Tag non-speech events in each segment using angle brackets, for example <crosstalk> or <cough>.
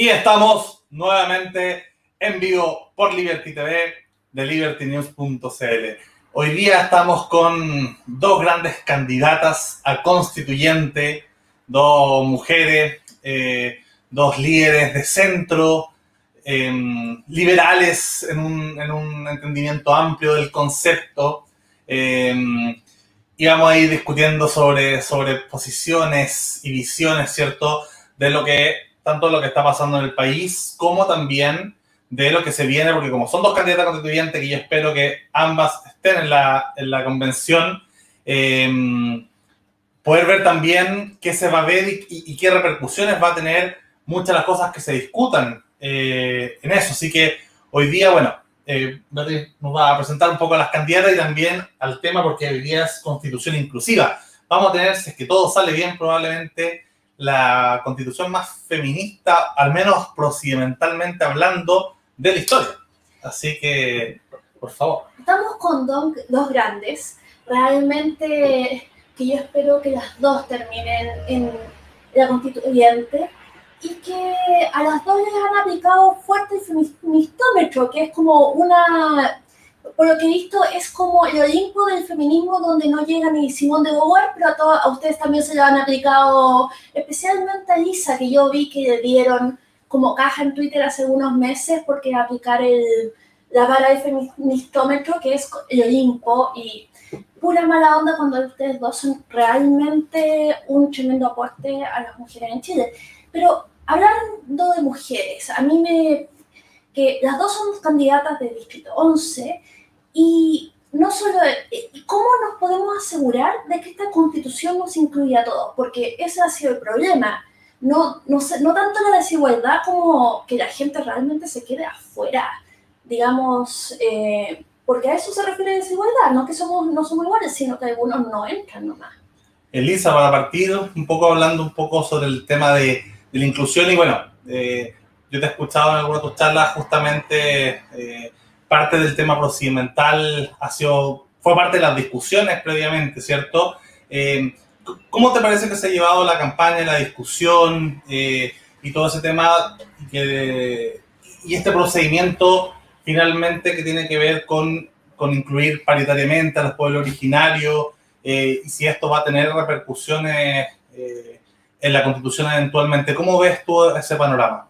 Y estamos nuevamente en vivo por Liberty TV de libertynews.cl. Hoy día estamos con dos grandes candidatas a constituyente, dos mujeres, eh, dos líderes de centro, em, liberales en un, entendimiento amplio del concepto. Em, y vamos a ir discutiendo sobre, sobre posiciones y visiones, ¿cierto? De lo que tanto lo que está pasando en el país como también de lo que se viene, porque como son dos candidatas constituyentes que yo espero que ambas estén en la, en la convención, em, poder ver también qué se va a ver y, qué repercusiones va a tener muchas de las cosas que se discutan eh, en eso. Así que hoy día, bueno, eh, nos va a presentar un poco a las candidatas y también al tema, porque hoy día es constitución inclusiva. Vamos a tener, si es que todo sale bien, probablemente la constitución más feminista, al menos procedimentalmente hablando, de la historia. Así que, por favor. Estamos con dos, grandes. Realmente que yo espero que las dos terminen en la constituyente y que a las dos les han aplicado fuerte el feministómetro, que es como una por lo que he visto, es como el Olimpo del feminismo donde no llega ni Simón de Beauvoir, pero a, a ustedes también se lo han aplicado, especialmente a Lisa, que yo vi que le dieron como caja en Twitter hace unos meses porque aplicar el, la vara del feministómetro, que es el Olimpo, y pura mala onda cuando ustedes dos son realmente un tremendo aporte a las mujeres en Chile. Pero hablando de mujeres, a mí me... que las dos son candidatas del Distrito 11, y no solo, eh, ¿cómo nos podemos asegurar de que esta constitución nos incluya a todos? Porque ese ha sido el problema. No, no, no tanto la desigualdad como que la gente realmente se quede afuera, digamos, eh, porque a eso se refiere desigualdad, no que somos, no somos iguales, sino que algunos no entran nomás. Elisa, para partir un poco hablando un poco sobre el tema de, de la inclusión y bueno, eh, yo te he escuchado en alguna de tus charlas justamente parte del tema procedimental ha sido, fue parte de las discusiones previamente, ¿cierto? Eh, ¿Cómo te parece que se ha llevado la campaña, la discusión eh, y todo ese tema y este procedimiento finalmente que tiene que ver con, con incluir paritariamente a los pueblos originarios eh, y si esto va a tener repercusiones en la constitución eventualmente? ¿Cómo ves tú ese panorama?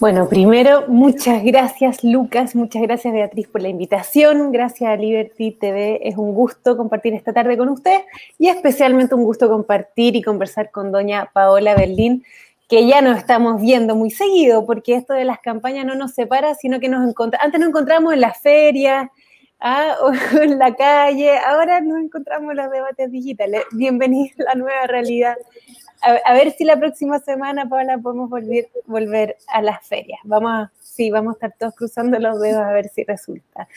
Bueno, primero, muchas gracias Lucas, muchas gracias Beatriz por la invitación, gracias a Liberty TV, es un gusto compartir esta tarde con usted y especialmente un gusto compartir y conversar con doña Paola Berlín, que ya nos estamos viendo muy seguido, porque esto de las campañas no nos separa, sino que nos encontramos, antes nos encontramos en las ferias, ah, <laughs> o en la calle, ahora nos encontramos en los debates digitales. Bienvenida a la nueva realidad a, ver si la próxima semana, Paula, podemos volver, volver a las ferias. Vamos a, sí, vamos a estar todos cruzando los dedos a ver si resulta.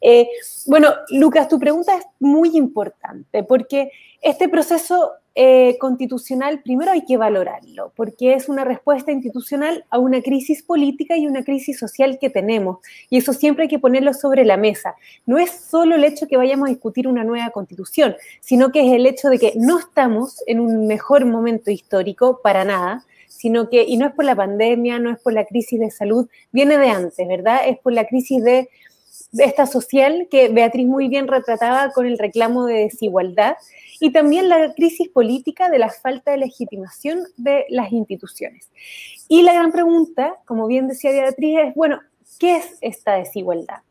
Eh, bueno, Lucas, tu pregunta es muy importante porque este proceso eh, constitucional primero hay que valorarlo, porque es una respuesta institucional a una crisis política y una crisis social que tenemos. Y eso siempre hay que ponerlo sobre la mesa. No es solo el hecho que vayamos a discutir una nueva constitución, sino que es el hecho de que no estamos en un mejor momento histórico para nada sino que, y no es por la pandemia, no es por la crisis de salud, viene de antes, ¿verdad? Es por la crisis de, de esta social que Beatriz muy bien retrataba con el reclamo de desigualdad y también la crisis política de la falta de legitimación de las instituciones. Y la gran pregunta, como bien decía Beatriz, es, bueno, ¿qué es esta desigualdad?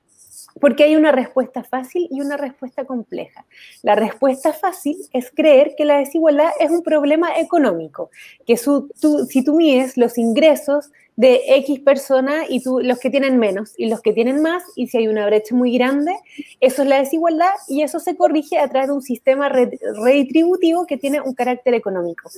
Porque hay una respuesta fácil y una respuesta compleja. La respuesta fácil es creer que la desigualdad es un problema económico, que si tú mides los ingresos de X personas y tú, los que tienen menos y los que tienen más, y si hay una brecha muy grande, eso es la desigualdad y eso se corrige a través de un sistema redistributivo que tiene un carácter económico.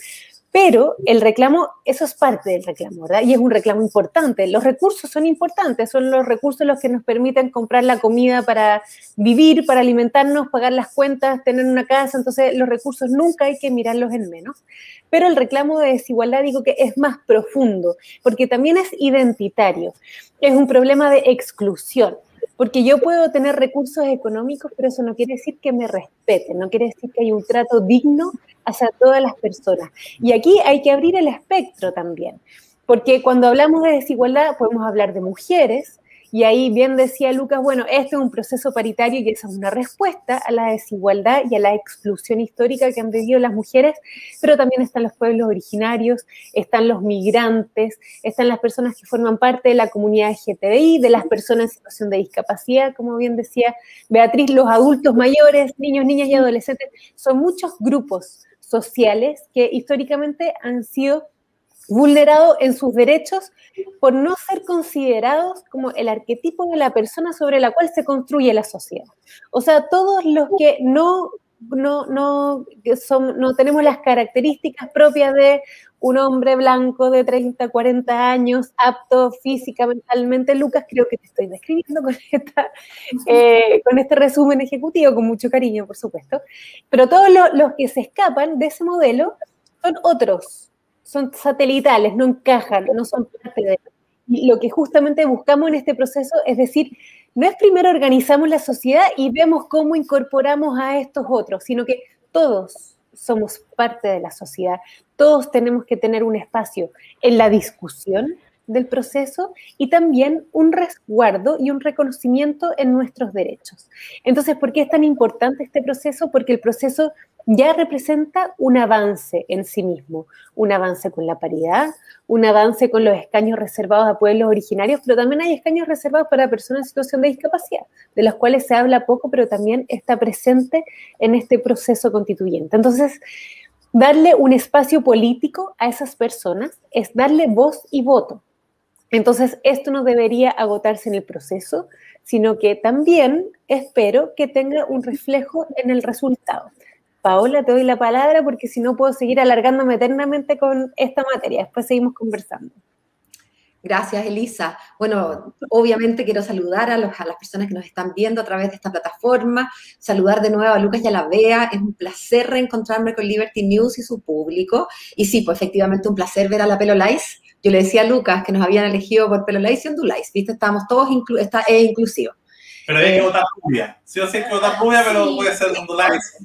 Pero el reclamo, eso es parte del reclamo, ¿verdad? Y es un reclamo importante. Los recursos son importantes, son los recursos los que nos permiten comprar la comida para vivir, para alimentarnos, pagar las cuentas, tener una casa. Entonces, los recursos nunca hay que mirarlos en menos. Pero el reclamo de desigualdad digo que es más profundo, porque también es identitario. Es un problema de exclusión. Porque yo puedo tener recursos económicos, pero eso no quiere decir que me respeten, no quiere decir que hay un trato digno hacia todas las personas. Y aquí hay que abrir el espectro también, porque cuando hablamos de desigualdad podemos hablar de mujeres, y ahí bien decía Lucas, bueno, este es un proceso paritario y esa es una respuesta a la desigualdad y a la exclusión histórica que han vivido las mujeres, pero también están los pueblos originarios, están los migrantes, están las personas que forman parte de la comunidad LGTBI, de las personas en situación de discapacidad, como bien decía Beatriz, los adultos mayores, niños, niñas y adolescentes. Son muchos grupos sociales que históricamente han sido vulnerado en sus derechos por no ser considerados como el arquetipo de la persona sobre la cual se construye la sociedad. O sea, todos los que no, no, no, son, no tenemos las características propias de un hombre blanco de 30, 40 años, apto física, mentalmente, Lucas, creo que te estoy describiendo con, esta, eh, con este resumen ejecutivo, con mucho cariño, por supuesto, pero todos los que se escapan de ese modelo son otros, son satelitales, no encajan, no son parte de... Lo que justamente buscamos en este proceso es decir, no es primero organizamos la sociedad y vemos cómo incorporamos a estos otros, sino que todos somos parte de la sociedad, todos tenemos que tener un espacio en la discusión del proceso y también un resguardo y un reconocimiento en nuestros derechos. Entonces, ¿por qué es tan importante este proceso? Porque el proceso ya representa un avance en sí mismo, un avance con la paridad, un avance con los escaños reservados a pueblos originarios, pero también hay escaños reservados para personas en situación de discapacidad, de los cuales se habla poco, pero también está presente en este proceso constituyente. Entonces, darle un espacio político a esas personas es darle voz y voto. Entonces, esto no debería agotarse en el proceso, sino que también espero que tenga un reflejo en el resultado. Paola, te doy la palabra porque si no puedo seguir alargándome eternamente con esta materia. Después seguimos conversando. Gracias, Elisa. Bueno, obviamente quiero saludar a, las personas que nos están viendo a través de esta plataforma, saludar de nuevo a Lucas y a la Bea. Es un placer reencontrarme con Liberty News y su público. Y sí, pues efectivamente un placer ver a la Pelo Lice. Yo le decía a Lucas que nos habían elegido por Pelo Lice y Ondulais, ¿viste? Estábamos todos, inclu está, es inclusivo. Pero hay que eh, votar rubia. Sí o sí hay que votar rubia, pero puede ser ondulares.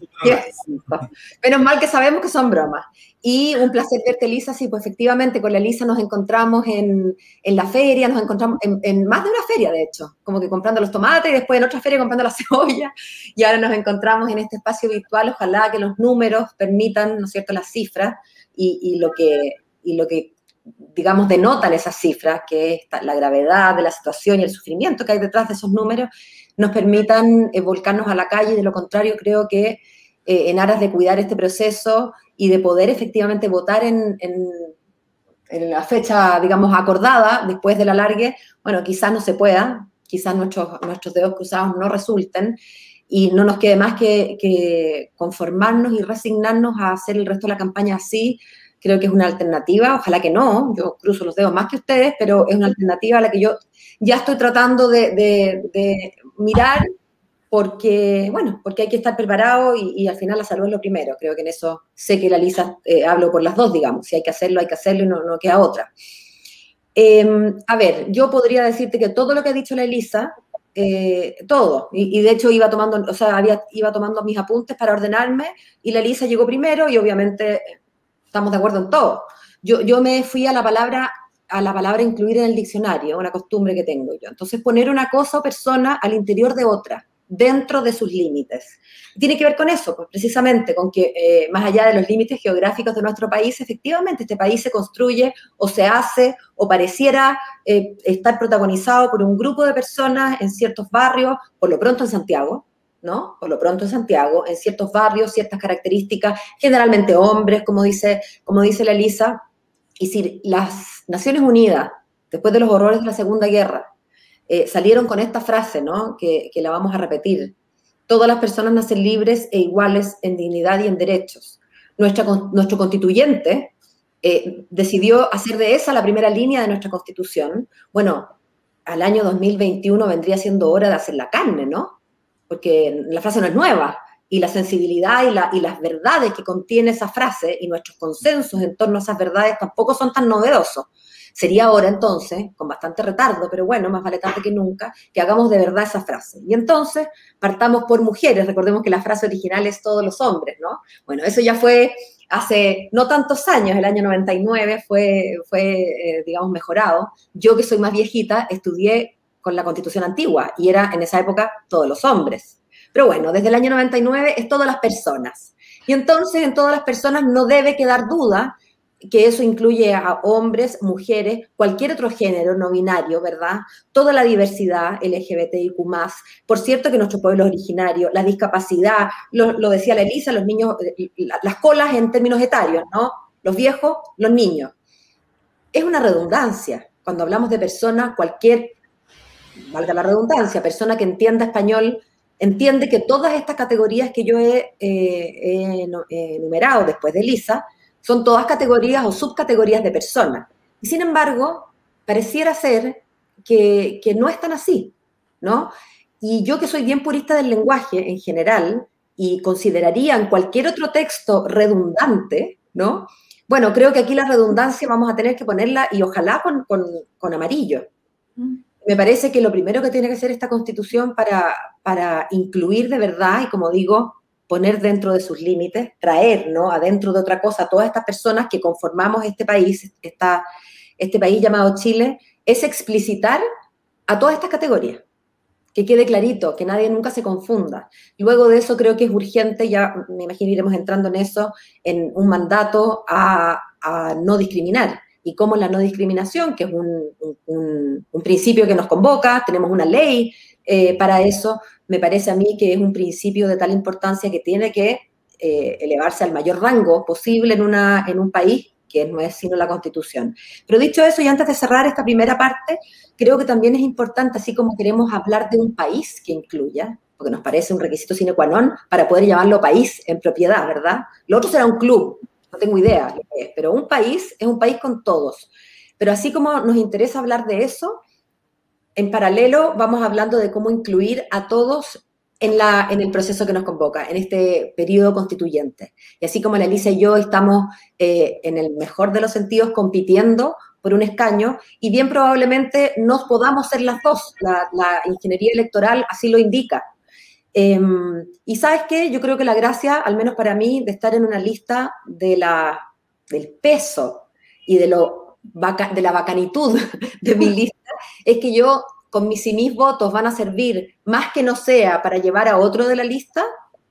Menos mal que sabemos que son bromas. Y un placer verte, Elisa. Sí, pues efectivamente, con la Elisa nos encontramos en, en la feria, nos encontramos en, en, más de una feria, de hecho, como que comprando los tomates y después en otra feria comprando la <laughs> cebolla. Y ahora nos encontramos en este espacio virtual. Ojalá que los números permitan, ¿no es cierto?, las cifras y, y lo que, y lo que digamos, denotan esas cifras, que es la gravedad de la situación y el sufrimiento que hay detrás de esos números, nos permitan eh, volcarnos a la calle. De lo contrario, creo que eh, en aras de cuidar este proceso y de poder efectivamente votar en, en, la fecha, digamos, acordada después del alargue, bueno, quizás no se pueda, quizás nuestros, nuestros dedos cruzados no resulten y no nos quede más que, que conformarnos y resignarnos a hacer el resto de la campaña así, creo que es una alternativa, ojalá que no, yo cruzo los dedos más que ustedes, pero es una alternativa a la que yo ya estoy tratando de, mirar porque, bueno, porque hay que estar preparado y, al final la salud es lo primero. Creo que en eso sé que la Lisa eh, hablo por las dos, digamos. Si hay que hacerlo, hay que hacerlo y no, no queda otra. Em, a ver, yo podría decirte que todo lo que ha dicho la Elisa, eh, todo, y, de hecho iba tomando, o sea, había, iba tomando mis apuntes para ordenarme y la Elisa llegó primero y obviamente estamos de acuerdo en todo. Yo, yo me fui a la palabra a la palabra incluir en el diccionario, una costumbre que tengo yo. Entonces, poner una cosa o persona al interior de otra, dentro de sus límites. Tiene que ver con eso, pues precisamente con que eh, más allá de los límites geográficos de nuestro país, efectivamente este país se construye o se hace o pareciera eh, estar protagonizado por un grupo de personas en ciertos barrios, por lo pronto en Santiago, ¿no? Por lo pronto en Santiago, en ciertos barrios, ciertas características, generalmente hombres, como dice, como dice la Elisa. Y si las Naciones Unidas, después de los horrores de la Segunda Guerra, eh, salieron con esta frase, ¿no? Que, la vamos a repetir. Todas las personas nacen libres e iguales en dignidad y en derechos. Nuestro constituyente eh, decidió hacer de esa la primera línea de nuestra constitución. Bueno, al año 2021 vendría siendo hora de hacer la carne, ¿no? Porque la frase no es nueva, y la sensibilidad y, la, y las verdades que contiene esa frase y nuestros consensos en torno a esas verdades tampoco son tan novedosos. Sería ahora entonces, con bastante retardo, pero bueno, más vale tarde que nunca, que hagamos de verdad esa frase. Y entonces partamos por mujeres, recordemos que la frase original es todos los hombres, ¿no? Bueno, eso ya fue hace no tantos años, el año 99 fue, fue eh, digamos, mejorado. Yo que soy más viejita, estudié con la constitución antigua y era en esa época todos los hombres. Pero bueno, desde el año 99 es todas las personas. Y entonces en todas las personas no debe quedar duda que eso incluye a hombres, mujeres, cualquier otro género no binario, ¿verdad? Toda la diversidad LGBTIQ+. Por cierto que nuestro pueblo originario, la discapacidad, lo, decía la Elisa, los niños, eh, las colas en términos etarios, ¿no? Los viejos, los niños. Es una redundancia. Cuando hablamos de persona, cualquier, valga la redundancia, persona que entienda español, entiende que todas estas categorías que yo he, eh, he enumerado después de Elisa, son todas categorías o subcategorías de personas. Y sin embargo, pareciera ser que, no es tan así, ¿no? Y yo que soy bien purista del lenguaje en general y consideraría en cualquier otro texto redundante, ¿no? Bueno, creo que aquí la redundancia vamos a tener que ponerla y ojalá con, con, amarillo. Me parece que lo primero que tiene que hacer esta constitución para, para incluir de verdad, y como digo, poner dentro de sus límites, traer, ¿no? Adentro de otra cosa a todas estas personas que conformamos este país, este país llamado Chile, es explicitar a todas estas categorías. Que quede clarito, que nadie nunca se confunda. Luego de eso creo que es urgente, ya me imagino iremos entrando en eso, en un mandato a, no discriminar. Y como la no discriminación, que es un, principio que nos convoca, tenemos una ley eh, para eso, me parece a mí que es un principio de tal importancia que tiene que eh, elevarse al mayor rango posible en, una, en un país que no es sino la Constitución. Pero dicho eso, y antes de cerrar esta primera parte, creo que también es importante, así como queremos hablar de un país que incluya, porque nos parece un requisito sine qua non para poder llamarlo país en propiedad, ¿verdad? Lo otro será un club, no tengo idea, pero un país es un país con todos. Pero así como nos interesa hablar de eso, en paralelo vamos hablando de cómo incluir a todos en, la, en el proceso que nos convoca, en este periodo constituyente. Y así como la Elisa y yo estamos, eh, en el mejor de los sentidos, compitiendo por un escaño, y bien probablemente no podamos ser las dos, la, ingeniería electoral así lo indica. Em, y sabes qué, yo creo que la gracia, al menos para mí, de estar en una lista de la, del peso y de, lo, de la bacanitud <laughs> de mi lista, es que yo con mis y votos van a servir más que no sea para llevar a otro de la lista,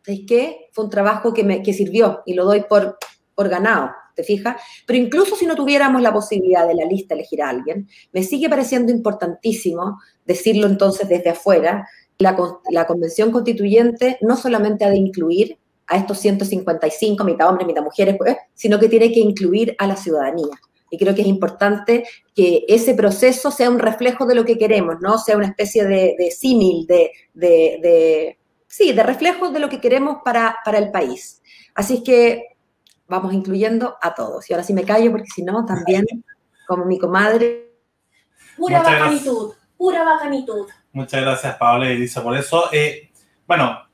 es que fue un trabajo que, me, que sirvió y lo doy por, por ganado, ¿te fijas? Pero incluso si no tuviéramos la posibilidad de la lista elegir a alguien, me sigue pareciendo importantísimo decirlo entonces desde afuera, la, la convención constituyente no solamente ha de incluir a estos 155, mitad hombres, mitad mujeres, pues, sino que tiene que incluir a la ciudadanía. Y creo que es importante que ese proceso sea un reflejo de lo que queremos, ¿no? Sea una especie de, símil, de, de, sí, de reflejo de lo que queremos para, para el país. Así es que vamos incluyendo a todos. Y ahora sí me callo porque si no, también, como mi comadre. Pura bacanitud, pura bacanitud. Muchas gracias, Paola y Elisa, por eso. Eh, bueno,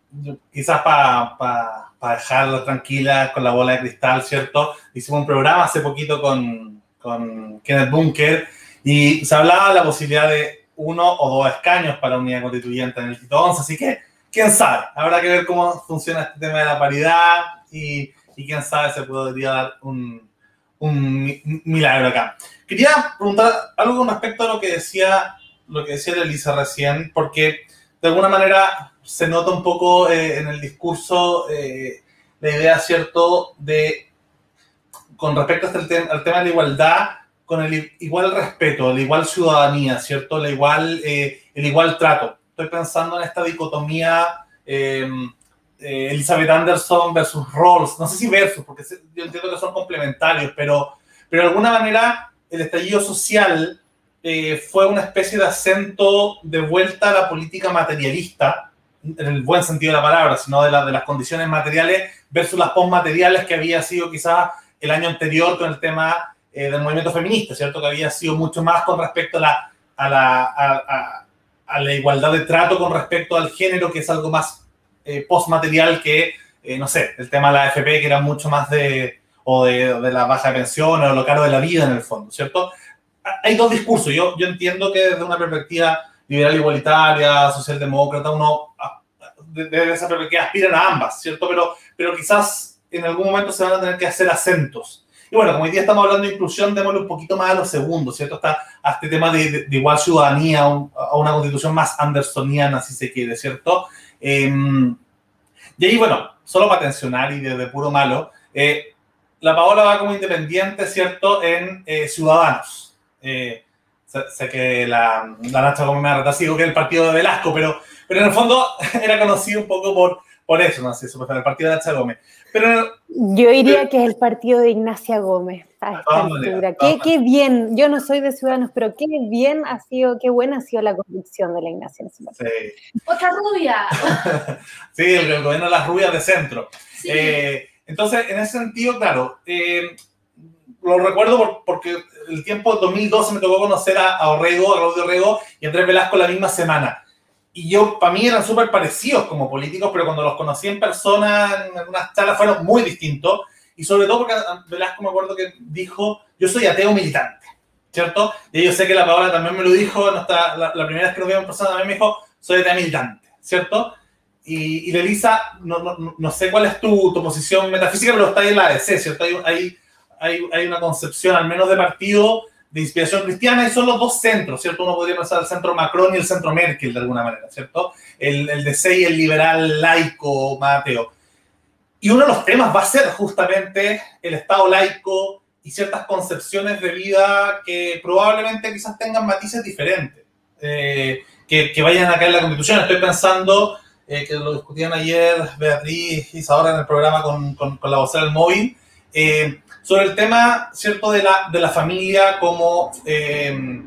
quizás para dejarla tranquila con la bola de cristal, ¿cierto? Hicimos un programa hace poquito con, con Kenneth Bunker, y se hablaba de la posibilidad de uno o dos escaños para unidad constituyente en el Tito 11, así que quién sabe, habrá que ver cómo funciona este tema de la paridad y, quién sabe se podría dar un, un, milagro acá. Quería preguntar algo respecto a lo que decía lo que decía Elisa recién, porque de alguna manera se nota un poco eh, en el discurso eh, la idea, ¿cierto?, de con respecto al, tema de la igualdad, con el igual respeto, la igual ciudadanía, ¿cierto? La igual, eh, el igual trato. Estoy pensando en esta dicotomía em, eh, Elizabeth Anderson versus Rawls, no sé si versus, porque yo entiendo que son complementarios, pero, pero de alguna manera el estallido social eh, fue una especie de acento de vuelta a la política materialista, en el buen sentido de la palabra, sino de, las condiciones materiales versus las postmateriales que había sido quizás el año anterior con el tema eh, del movimiento feminista, ¿cierto? Que había sido mucho más con respecto a la, igualdad de trato con respecto al género, que es algo más eh, postmaterial que, eh, no sé, el tema de la AFP, que era mucho más de, o de, la baja de pensiones o lo caro de la vida en el fondo, ¿cierto? Hay dos discursos. Yo, yo entiendo que desde una perspectiva liberal igualitaria, socialdemócrata, uno desde esa perspectiva aspiran a ambas, ¿cierto? Pero, pero quizás en algún momento se van a tener que hacer acentos. Y bueno, como hoy día estamos hablando de inclusión, démosle un poquito más a los segundos, ¿cierto? Está a este tema de, de, igual ciudadanía, a una constitución más andersoniana, si se quiere, ¿cierto? Eh, y ahí, bueno, solo para tensionar y de, puro malo, eh, la Paola va como independiente, ¿cierto?, en eh, Ciudadanos. Eh, sé, sé, que la, la Nacha como me ha sido que el partido de Velasco, pero, pero en el fondo <laughs> era conocido un poco por, por eso, no sé, supuestamente el partido de Nacha Gómez. Pero, yo diría que es el partido de Ignacia Gómez a esta oh, altura. Qué, qué, bien, yo no soy de Ciudadanos, pero qué bien ha sido, qué buena ha sido la convicción de la Ignacia. Sí. Otra rubia. <laughs> sí, el, el, gobierno de las rubias de centro. Sí. Eh, entonces, en ese sentido, claro, eh, lo recuerdo por, porque el tiempo 2012 me tocó conocer a, a Orrego, a Claudio Orrego y a Andrés Velasco la misma semana y yo, para mí eran súper parecidos como políticos, pero cuando los conocí en persona, en algunas charlas, fueron muy distintos. Y sobre todo porque Velasco me acuerdo que dijo, yo soy ateo militante, ¿cierto? Y yo sé que la Paola también me lo dijo, nuestra, la, la, primera vez que nos vimos en persona también me dijo, soy ateo militante, ¿cierto? Y, y Elisa, no, no, no, sé cuál es tu, tu, posición metafísica, pero está ahí en la ADC, ¿cierto? Hay, hay, hay una concepción, al menos de partido, de inspiración cristiana y son los dos centros, ¿cierto? Uno podría pensar el centro Macron y el centro Merkel de alguna manera, ¿cierto? El, el de y el liberal laico Mateo. Y uno de los temas va a ser justamente el Estado laico y ciertas concepciones de vida que probablemente quizás tengan matices diferentes, eh, que, que, vayan acá en la Constitución. Estoy pensando, eh, que lo discutían ayer Beatriz y Isadora en el programa con, con, con la vocera del móvil, eh, sobre el tema, ¿cierto?, de la, de la familia como... Eh,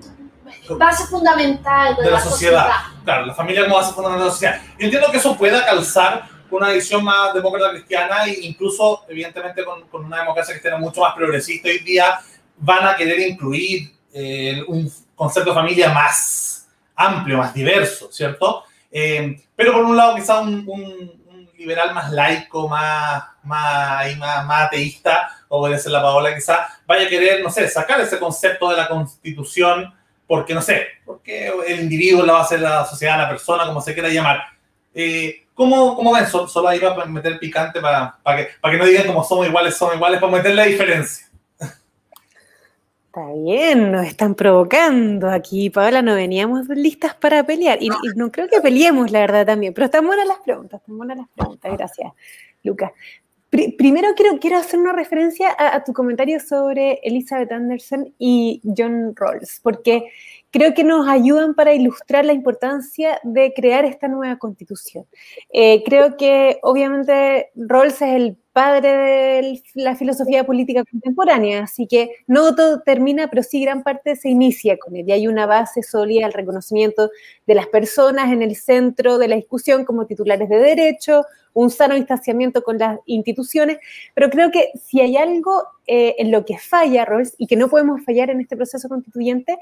base fundamental de, de la, la sociedad. sociedad. Claro, la familia como base fundamental de la sociedad. Yo entiendo que eso pueda calzar con una visión más demócrata cristiana e incluso, evidentemente, con, con una democracia cristiana mucho más progresista hoy día, van a querer incluir eh, un concepto de familia más amplio, más diverso, ¿cierto? Eh, pero por un lado, quizá un, un, un liberal más laico, más, más, más, más ateísta, o puede ser la Paola, quizá vaya a querer, no sé, sacar ese concepto de la constitución, porque no sé, porque el individuo la va a hacer la sociedad, la persona, como se quiera llamar. Eh, ¿cómo, ¿Cómo ven? Solo, solo ahí va a meter picante para, para, que, para que no digan como somos iguales, somos iguales, para meter la diferencia. Está bien, nos están provocando aquí, Paola, no veníamos listas para pelear. Y, y, no creo que peleemos, la verdad, también. Pero están buenas las preguntas, están buenas las preguntas. Gracias, Lucas. Primero quiero, hacer una referencia a, a, tu comentario sobre Elizabeth Anderson y John Rawls, porque creo que nos ayudan para ilustrar la importancia de crear esta nueva constitución. Eh, creo que obviamente Rawls es el padre de la filosofía política contemporánea, así que no todo termina, pero sí gran parte se inicia con él. Y hay una base sólida al reconocimiento de las personas en el centro de la discusión como titulares de derecho, un sano distanciamiento con las instituciones, pero creo que si hay algo eh, en lo que falla Rawls y que no podemos fallar en este proceso constituyente,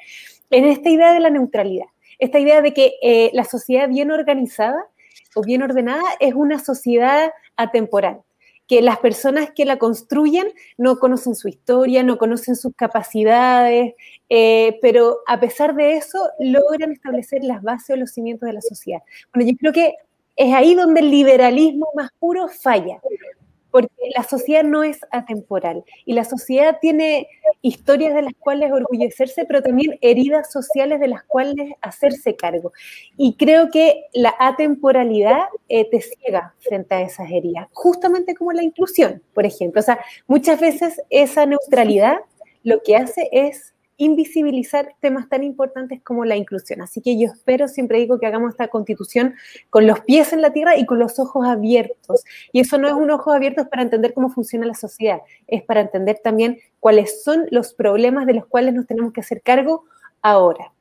en esta idea de la neutralidad, esta idea de que eh, la sociedad bien organizada o bien ordenada es una sociedad atemporal que las personas que la construyen no conocen su historia, no conocen sus capacidades, eh, pero a pesar de eso logran establecer las bases o los cimientos de la sociedad. Bueno, yo creo que es ahí donde el liberalismo más puro falla, porque la sociedad no es atemporal y la sociedad tiene historias de las cuales orgullecerse, pero también heridas sociales de las cuales hacerse cargo. Y creo que la atemporalidad eh, te ciega frente a esas heridas, justamente como la inclusión, por ejemplo. O sea, muchas veces esa neutralidad lo que hace es invisibilizar temas tan importantes como la inclusión. Así que yo espero, siempre digo que hagamos esta constitución con los pies en la tierra y con los ojos abiertos. Y eso no es un ojo abierto para entender cómo funciona la sociedad, es para entender también cuáles son los problemas de los cuales nos tenemos que hacer cargo ahora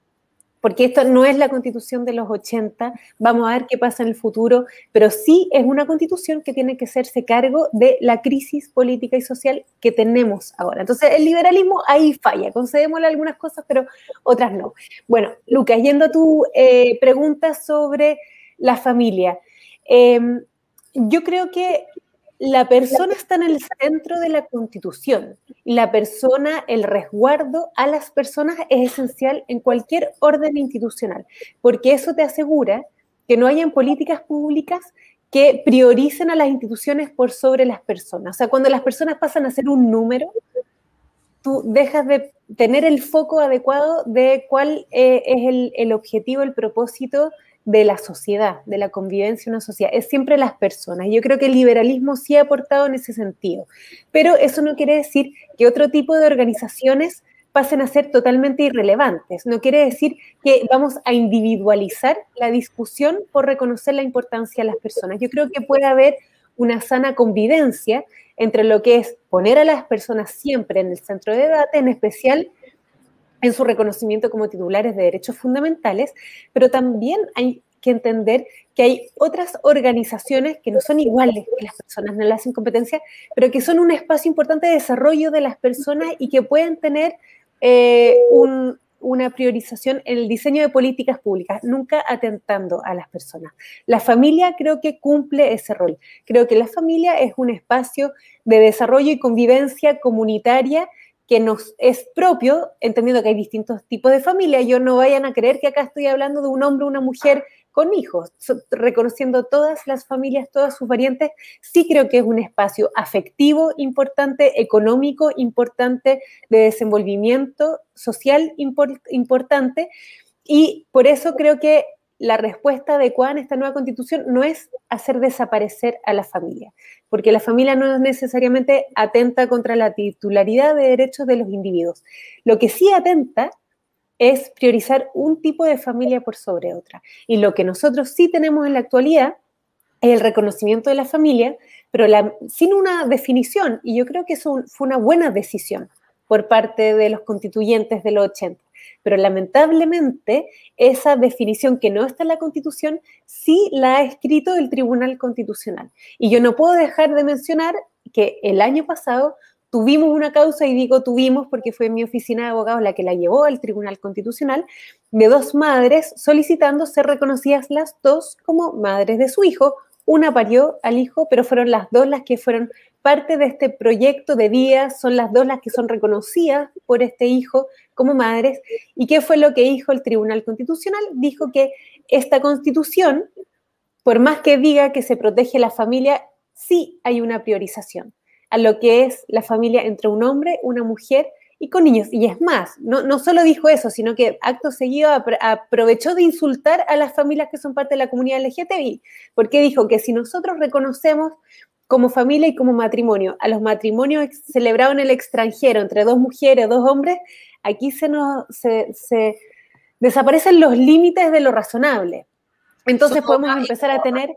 porque esto no es la constitución de los 80, vamos a ver qué pasa en el futuro, pero sí es una constitución que tiene que hacerse cargo de la crisis política y social que tenemos ahora. Entonces, el liberalismo ahí falla, concedémosle algunas cosas, pero otras no. Bueno, Lucas, yendo a tu eh, pregunta sobre la familia. Eh, Yo creo que la persona está en el centro de la constitución. La persona, el resguardo a las personas es esencial en cualquier orden institucional, porque eso te asegura que no hayan políticas públicas que prioricen a las instituciones por sobre las personas. O sea, cuando las personas pasan a ser un número, tú dejas de tener el foco adecuado de cuál eh, es el objetivo, el propósito de la sociedad, de la convivencia en una sociedad, es siempre las personas. Yo creo que el liberalismo sí ha aportado en ese sentido, pero eso no quiere decir que otro tipo de organizaciones pasen a ser totalmente irrelevantes. No quiere decir que vamos a individualizar la discusión por reconocer la importancia de las personas. Yo creo que puede haber una sana convivencia entre lo que es poner a las personas siempre en el centro de debate, en especial en su reconocimiento como titulares de derechos fundamentales, pero también hay que entender que hay otras organizaciones que no son iguales que las personas, no las incompetencia, pero que son un espacio importante de desarrollo de las personas y que pueden tener eh, una priorización en el diseño de políticas públicas, nunca atentando a las personas. La familia creo que cumple ese rol. Creo que la familia es un espacio de desarrollo y convivencia comunitaria que nos es propio, entendiendo que hay distintos tipos de familia. Yo no vayan a creer que acá estoy hablando de un hombre o una mujer con hijos, reconociendo todas las familias, todas sus variantes, sí creo que es un espacio afectivo importante, económico importante, de desenvolvimiento social importante, y por eso creo que la respuesta adecuada en esta nueva constitución no es hacer desaparecer a la familia, porque la familia no es necesariamente atenta contra la titularidad de derechos de los individuos. Lo que sí atenta es priorizar un tipo de familia por sobre otra. Y lo que nosotros sí tenemos en la actualidad es el reconocimiento de la familia, pero sin una definición, y yo creo que eso fue una buena decisión por parte de los constituyentes de los 80 pero lamentablemente esa definición que no está en la Constitución sí la ha escrito el Tribunal Constitucional. Y yo no puedo dejar de mencionar que el año pasado tuvimos una causa, y digo tuvimos porque fue mi oficina de abogados la que la llevó al Tribunal Constitucional, de dos madres solicitando ser reconocidas las dos como madres de su hijo. Una parió al hijo, pero fueron las dos las que fueron parte de este proyecto de vida, son las dos las que son reconocidas por este hijo como madres. ¿Y qué fue lo que dijo el Tribunal Constitucional? Dijo que esta constitución, por más que diga que se protege la familia, sí hay una priorización a lo que es la familia entre un hombre, una mujer y con niños. Y es más, no, no solo dijo eso, sino que acto seguido aprovechó de insultar a las familias que son parte de la comunidad LGTBI, porque dijo que si nosotros reconocemos como familia y como matrimonio a los matrimonios celebrados en el extranjero entre dos mujeres dos hombres, aquí se, nos, se, desaparecen los límites de lo razonable. Entonces podemos empezar a tener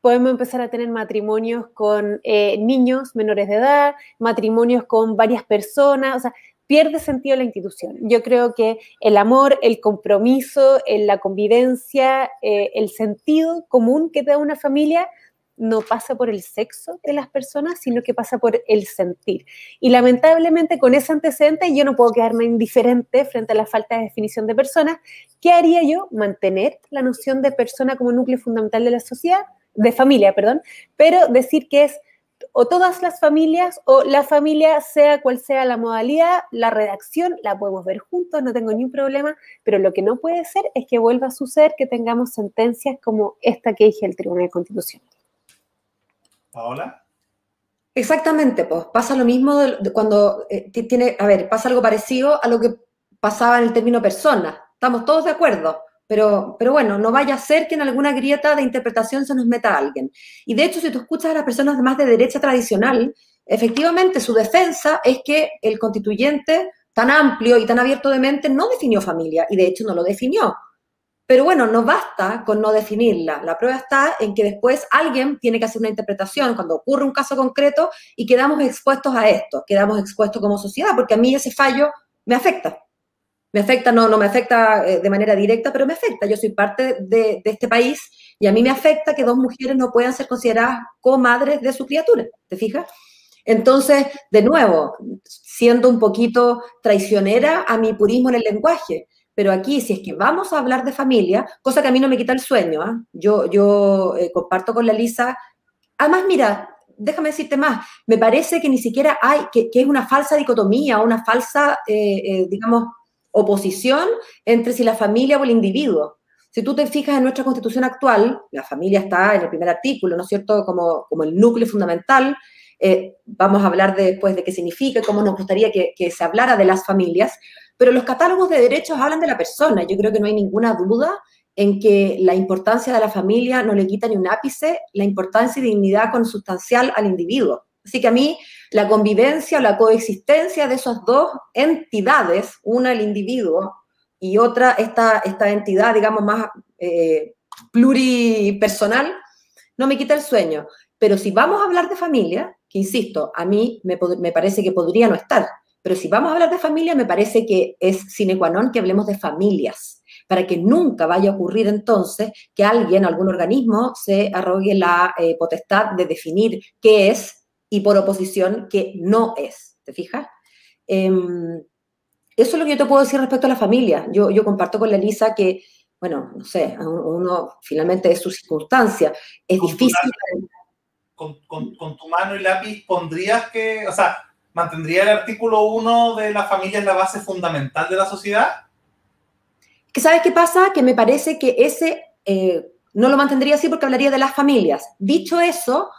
podemos empezar a tener matrimonios con eh, niños menores de edad, matrimonios con varias personas, o sea, pierde sentido la institución. Yo creo que el amor, el compromiso, la convivencia, eh, el sentido común que da una familia no pasa por el sexo de las personas, sino que pasa por el sentir. Y lamentablemente con ese antecedente yo no puedo quedarme indiferente frente a la falta de definición de persona. ¿Qué haría yo? Mantener la noción de persona como núcleo fundamental de la sociedad, de familia, perdón, pero decir que es o todas las familias o la familia, sea cual sea la modalidad, la redacción la podemos ver juntos, no tengo ningún problema, pero lo que no puede ser es que vuelva a suceder que tengamos sentencias como esta que dije el Tribunal Constitucional. Paola. Exactamente, pues pasa lo mismo cuando eh, tiene, a ver, pasa algo parecido a lo que pasaba en el término persona. Estamos todos de acuerdo, pero, pero bueno, no vaya a ser que en alguna grieta de interpretación se nos meta alguien. Y de hecho, si tú escuchas a las personas más de derecha tradicional, efectivamente su defensa es que el constituyente tan amplio y tan abierto de mente no definió familia, y de hecho no lo definió. Pero bueno, no basta con no definirla. La prueba está en que después alguien tiene que hacer una interpretación cuando ocurre un caso concreto y quedamos expuestos a esto, quedamos expuestos como sociedad, porque a mí ese fallo me afecta. Me afecta, no, no me afecta eh, de manera directa, pero me afecta. Yo soy parte de, este país y a mí me afecta que dos mujeres no puedan ser consideradas comadres de su criatura. ¿Te fijas? Entonces, de nuevo, siendo un poquito traicionera a mi purismo en el lenguaje, pero aquí, si es que vamos a hablar de familia, cosa que a mí no me quita el sueño, ¿ah? yo, yo eh, comparto con la Lisa además, mira, déjame decirte más, me parece que ni siquiera hay, que, es una falsa dicotomía, una falsa, eh, digamos, oposición entre si la familia o el individuo. Si tú te fijas en nuestra constitución actual, la familia está en el primer artículo, ¿no es cierto?, como, como el núcleo fundamental. Eh, vamos a hablar después de qué significa, cómo nos gustaría que, que, se hablara de las familias, pero los catálogos de derechos hablan de la persona. Yo creo que no hay ninguna duda en que la importancia de la familia no le quita ni un ápice la importancia y dignidad consustancial al individuo. Así que a mí la convivencia o la coexistencia de esas dos entidades, una el individuo y otra esta, esta entidad, digamos, más eh, pluripersonal, no me quita el sueño. Pero si vamos a hablar de familia, que insisto, a mí me, me parece que podría no estar, pero si vamos a hablar de familia, me parece que es sine qua non que hablemos de familias para que nunca vaya a ocurrir entonces que alguien, algún organismo, se arrogue la eh, potestad de definir qué es y por oposición qué no es. ¿Te fijas? Em, eso es lo que yo te puedo decir respecto a la familia. Yo, yo comparto con la Elisa que, bueno, no sé, uno finalmente es su circunstancia. Es difícil. con, con, tu mano y lápiz pondrías que, o sea, ¿mantendría el artículo 1 de la familia en la base fundamental de la sociedad? que ¿Sabes qué pasa? Que me parece que ese eh, no lo mantendría así porque hablaría de las familias. Dicho eso,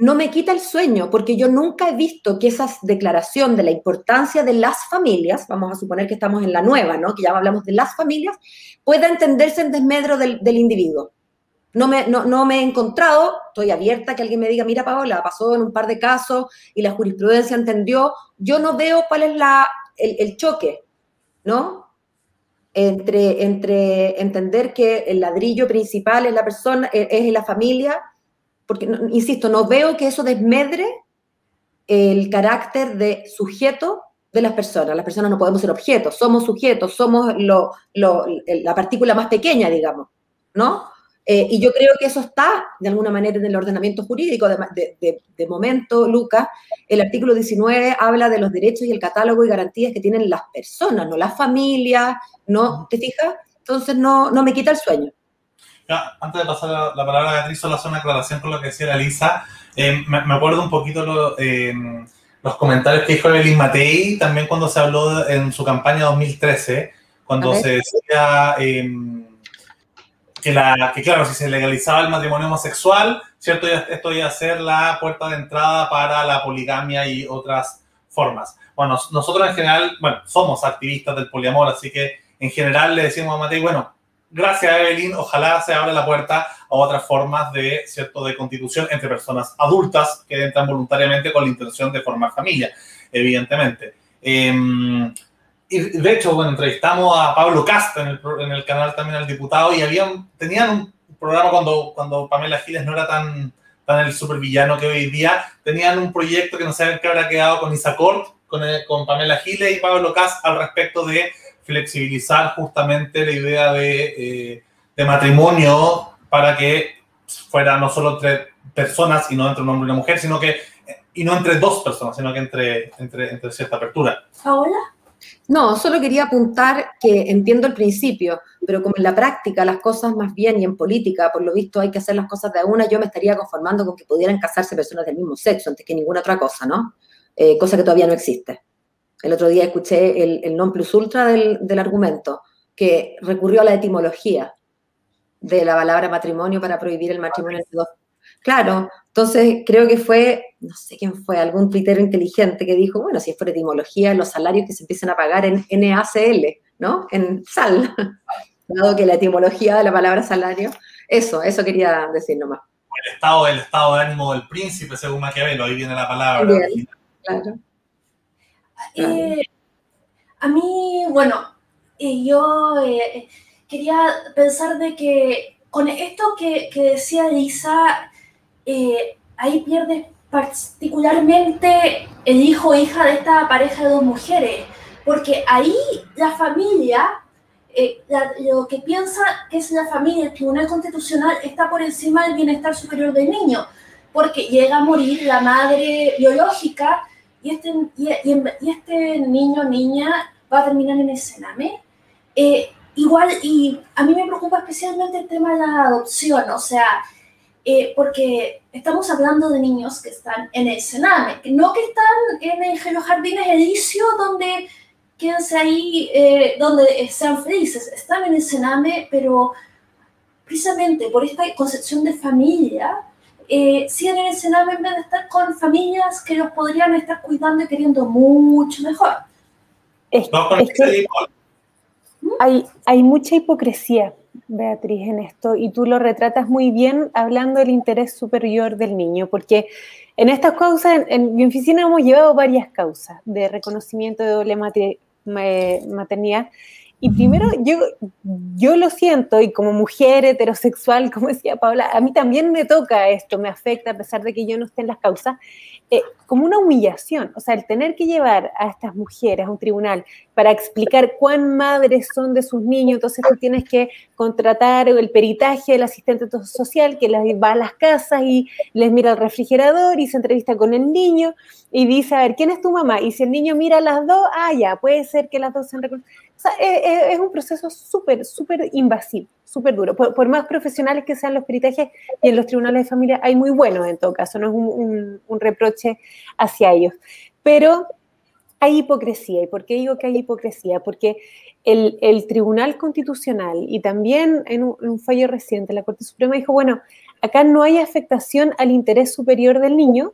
no me quita el sueño porque yo nunca he visto que esa declaración de la importancia de las familias, vamos a suponer que estamos en la nueva, ¿no? que ya hablamos de las familias, pueda entenderse en desmedro del, individuo. No me, no, me, he encontrado, estoy abierta a que alguien me diga, mira Paola, pasó en un par de casos y la jurisprudencia entendió, yo no veo cuál es la, el, el choque, ¿no? entre, entre entender que el ladrillo principal es la persona, e, es la familia, porque, insisto, no veo que eso desmedre el carácter de sujeto de las personas. Las personas no podemos ser objetos, somos sujetos, somos la partícula más pequeña, digamos, ¿no? Eh, y yo creo que eso está, de alguna manera, en el ordenamiento jurídico. De, momento, Lucas, el artículo 19 habla de los derechos y el catálogo y garantías que tienen las personas, no las familias, ¿no? ¿Te fijas? Entonces, no, no me quita el sueño. Antes de pasar la, palabra a Beatriz, solo hacer una aclaración con lo que decía la Lisa. Eh, me, acuerdo un poquito eh, los comentarios que dijo Evelyn Matei, también cuando se habló en su campaña 2013, cuando se decía que, la, que, claro, si se legalizaba el matrimonio homosexual, ¿cierto? Esto iba a ser la puerta de entrada para la poligamia y otras formas. Bueno, nosotros en general, bueno, somos activistas del poliamor, así que en general le decimos a Matei, bueno, gracias Evelyn, ojalá se abra la puerta a otras formas de, ¿cierto?, de constitución entre personas adultas que entran voluntariamente con la intención de formar familia, evidentemente. Eh, y de hecho, bueno, entrevistamos a Pablo Casta en el, en el canal también al diputado y habían, tenían un programa cuando, cuando Pamela Giles no era tan, tan el supervillano que hoy día, tenían un proyecto que no saben qué habrá quedado con Isacort, con, con Pamela Giles y Pablo Cast al respecto de flexibilizar justamente la idea de, eh, de matrimonio para que fuera no solo entre personas y no entre un hombre y una mujer, sino que y no entre dos personas, sino que entre, entre, entre cierta apertura. ¿Paola? No, solo quería apuntar que entiendo el principio, pero como en la práctica las cosas más bien y en política, por lo visto hay que hacer las cosas de una, yo me estaría conformando con que pudieran casarse personas del mismo sexo antes que ninguna otra cosa, ¿no? Eh, cosa que todavía no existe. El otro día escuché el, non plus ultra del, del argumento, que recurrió a la etimología de la palabra matrimonio para prohibir el matrimonio entre dos Claro, entonces creo que fue, no sé quién fue, algún tuitero inteligente que dijo, bueno, si es por etimología, los salarios que se empiezan a pagar en NACL, ¿no? En SAL, <laughs> dado que la etimología de la palabra salario, eso, eso quería decir nomás. El estado, el estado de ánimo del príncipe, según Maquiavelo, ahí viene la palabra. claro. Eh, a mí, bueno, yo eh, quería pensar de que con esto que, que decía Lisa, eh, ahí pierde particularmente el hijo o hija de esta pareja de dos mujeres, porque ahí la familia, lo que piensa que es la familia, el Tribunal Constitucional, está por encima del bienestar superior del niño, porque llega a morir la madre biológica y este, y, este niño niña va a terminar en el cename. Eh, igual, y a mí me preocupa especialmente el tema de la adopción, o sea, eh, porque estamos hablando de niños que están en el Sename, no que están en, los jardines edilicio donde quédense ahí, eh, donde sean felices, están en el Sename, pero precisamente por esta concepción de familia, eh, siguen en el Sename en vez de estar con familias que los podrían estar cuidando y queriendo mucho mejor. hay, hay mucha hipocresía Beatriz, en esto, y tú lo retratas muy bien hablando del interés superior del niño, porque en estas causas, en, mi oficina hemos llevado varias causas de reconocimiento de doble maternidad, y primero, yo, yo lo siento, y como mujer heterosexual, como decía Paula, a mí también me toca esto, me afecta, a pesar de que yo no esté en las causas, eh, como una humillación. O sea, el tener que llevar a estas mujeres a un tribunal para explicar cuán madres son de sus niños, entonces tú tienes que contratar el peritaje del asistente social que les va a las casas y les mira el refrigerador y se entrevista con el niño y dice, a ver, ¿quién es tu mamá? Y si el niño mira a las dos, ah, ya, puede ser que las dos sean o sea, es, un proceso súper, súper invasivo, súper duro. Por, más profesionales que sean los peritajes y en los tribunales de familia hay muy buenos en todo caso, no es un, reproche hacia ellos. Pero hay hipocresía. ¿Y por qué digo que hay hipocresía? Porque el, Tribunal Constitucional y también en un, fallo reciente la Corte Suprema dijo, bueno, acá no hay afectación al interés superior del niño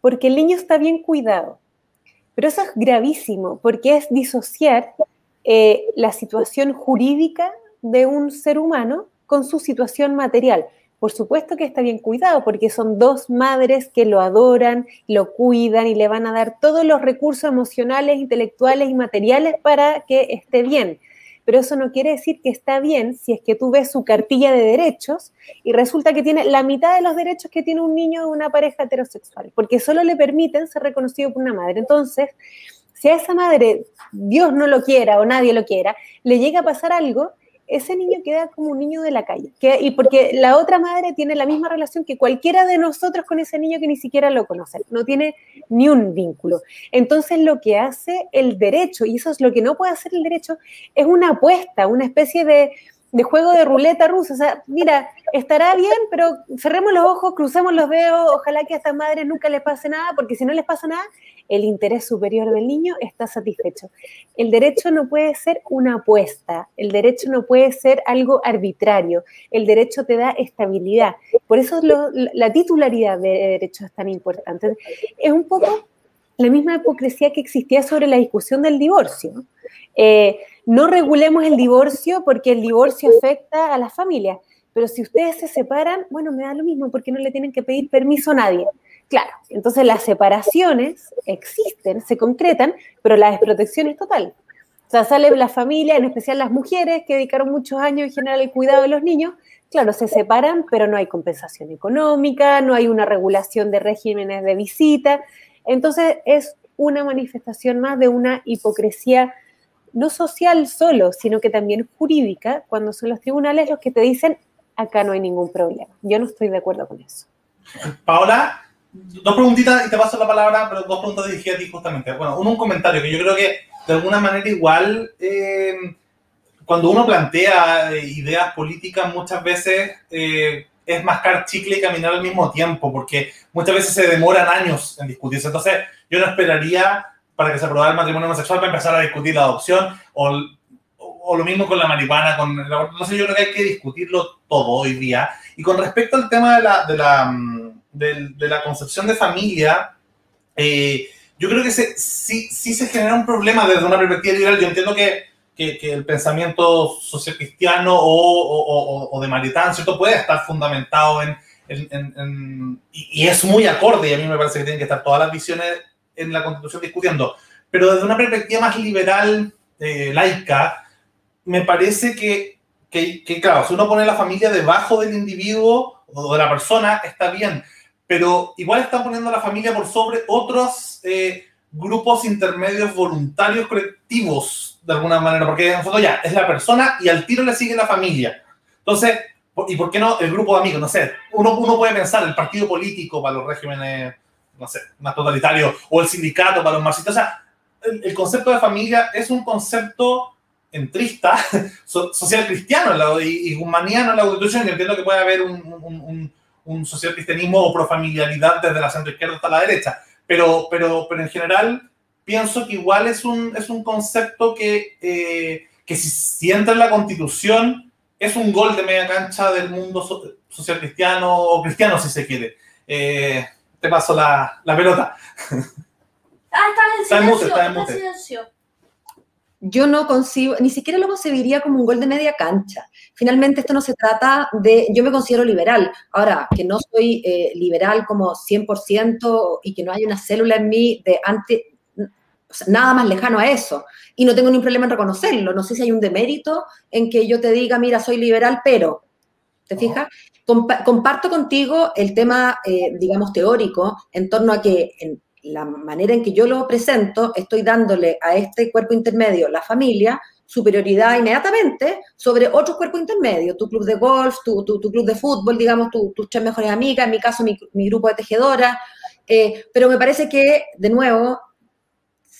porque el niño está bien cuidado. Pero eso es gravísimo porque es disociar eh, la situación jurídica de un ser humano con su situación material. Por supuesto que está bien cuidado porque son dos madres que lo adoran, lo cuidan y le van a dar todos los recursos emocionales, intelectuales y materiales para que esté bien. Pero eso no quiere decir que está bien si es que tú ves su cartilla de derechos y resulta que tiene la mitad de los derechos que tiene un niño de una pareja heterosexual, porque solo le permiten ser reconocido por una madre. Entonces, si a esa madre, Dios no lo quiera o nadie lo quiera, le llega a pasar algo, ese niño queda como un niño de la calle. y porque la otra madre tiene la misma relación que cualquiera de nosotros con ese niño que ni siquiera lo conoce, no tiene ni un vínculo. Entonces lo que hace el derecho, y eso es lo que no puede hacer el derecho, es una apuesta, una especie de, de juego de ruleta rusa. O sea, mira, estará bien, pero cerremos los ojos, crucemos los dedos, ojalá que a estas madres nunca les pase nada, porque si no les pasa nada, el interés superior del niño está satisfecho. El derecho no puede ser una apuesta, el derecho no puede ser algo arbitrario, el derecho te da estabilidad. Por eso la titularidad de derecho es tan importante. Es un poco la misma hipocresía que existía sobre la discusión del divorcio. Eh, no regulemos el divorcio porque el divorcio afecta a las familias, pero si ustedes se separan, bueno, me da lo mismo porque no le tienen que pedir permiso a nadie. Claro, entonces las separaciones existen, se concretan, pero la desprotección es total. O sea, sale la familia, en especial las mujeres que dedicaron muchos años en general al cuidado de los niños, claro, se separan, pero no hay compensación económica, no hay una regulación de regímenes de visita. Entonces es una manifestación más de una hipocresía no social solo, sino que también jurídica, cuando son los tribunales los que te dicen, acá no hay ningún problema. Yo no estoy de acuerdo con eso. Paola, dos preguntitas y te paso la palabra, pero dos preguntas dirigidas a ti justamente. Bueno, uno, un comentario que yo creo que de alguna manera igual, eh, cuando uno plantea eh, ideas políticas, muchas veces eh, es mascar chicle y caminar al mismo tiempo, porque muchas veces se demoran años en discutirse. Entonces, yo no esperaría para que se aprobara el matrimonio homosexual para empezar a discutir la adopción o, o lo mismo con la marihuana. Con no sé, yo creo que hay que discutirlo todo hoy día. Y con respecto al tema de la, de la mm, de, la concepción de familia, eh, yo creo que se, sí, sí, se genera un problema desde una perspectiva liberal. Yo entiendo que, que, el pensamiento sociocristiano o, o, o, de Maritán, ¿cierto? Puede estar fundamentado en, en, y, es muy acorde, y a mí me parece que tienen que estar todas las visiones en la Constitución discutiendo. Pero desde una perspectiva más liberal, eh, laica, me parece que, que, que, claro, si uno pone la familia debajo del individuo o de la persona, está bien pero igual están poniendo a la familia por sobre otros eh, grupos intermedios voluntarios colectivos, de alguna manera, porque en fondo ya es la persona y al tiro le sigue la familia. Entonces, ¿y por qué no el grupo de amigos? No sé, uno, uno puede pensar el partido político para los regímenes, no sé, más totalitarios, o el sindicato para los marxistas. O sea, el, concepto de familia es un concepto entrista, <laughs> social cristiano y, y humaniano en la constitución, y entiendo que puede haber un un social cristianismo o profamiliaridad desde la centro izquierda hasta la derecha. Pero, pero, pero en general pienso que igual es un, es un concepto que, eh, que si, si, entra en la constitución es un gol de media cancha del mundo social cristiano o cristiano si se quiere. Eh, te paso la, la pelota. Ah, está en silencio. Está en mute, está en silencio yo no consigo, ni siquiera lo concebiría como un gol de media cancha. Finalmente esto no se trata de, yo me considero liberal, ahora que no soy eh, liberal como 100% y que no hay una célula en mí de anti, nada más lejano a eso. Y no tengo ningún problema en reconocerlo. No sé si hay un demérito en que yo te diga, mira, soy liberal, pero, ¿te fijas? Comparto contigo el tema, eh, digamos, teórico en torno a que en, la manera en que yo lo presento, estoy dándole a este cuerpo intermedio, la familia, superioridad inmediatamente sobre otros cuerpos intermedios, tu club de golf, tu, tu, club de fútbol, digamos, tus tres mejores amigas, en mi caso mi, grupo de tejedoras, eh, pero me parece que, de nuevo,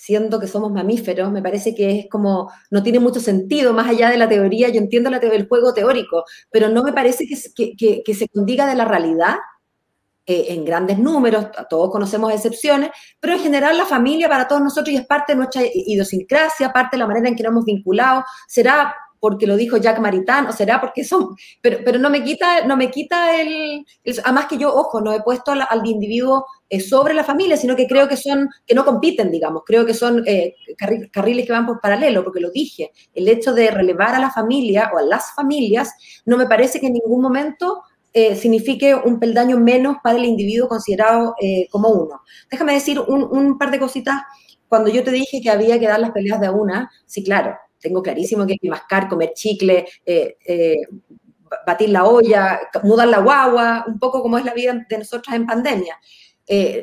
siendo que somos mamíferos, me parece que es como, no tiene mucho sentido, más allá de la teoría, yo entiendo la el juego teórico, pero no me parece que, que, que se condiga de la realidad eh, en grandes números, todos conocemos excepciones, pero en general la familia para todos nosotros y es parte de nuestra idiosincrasia, parte de la manera en que nos hemos vinculado, será porque lo dijo Jack Maritán, o será porque son, pero, pero no me quita, no me quita el, además que yo, ojo, no he puesto al, individuo eh, sobre la familia, sino que creo que son, que no compiten, digamos, creo que son eh, carriles que van por paralelo, porque lo dije, el hecho de relevar a la familia o a las familias, no me parece que en ningún momento eh, signifique un peldaño menos para el individuo considerado eh, como uno. Déjame decir un, par de cositas. Cuando yo te dije que había que dar las peleas de a una, sí, claro, tengo clarísimo que hay que mascar, comer chicle, eh, batir la olla, mudar la guagua, un poco como es la vida de nosotras en pandemia.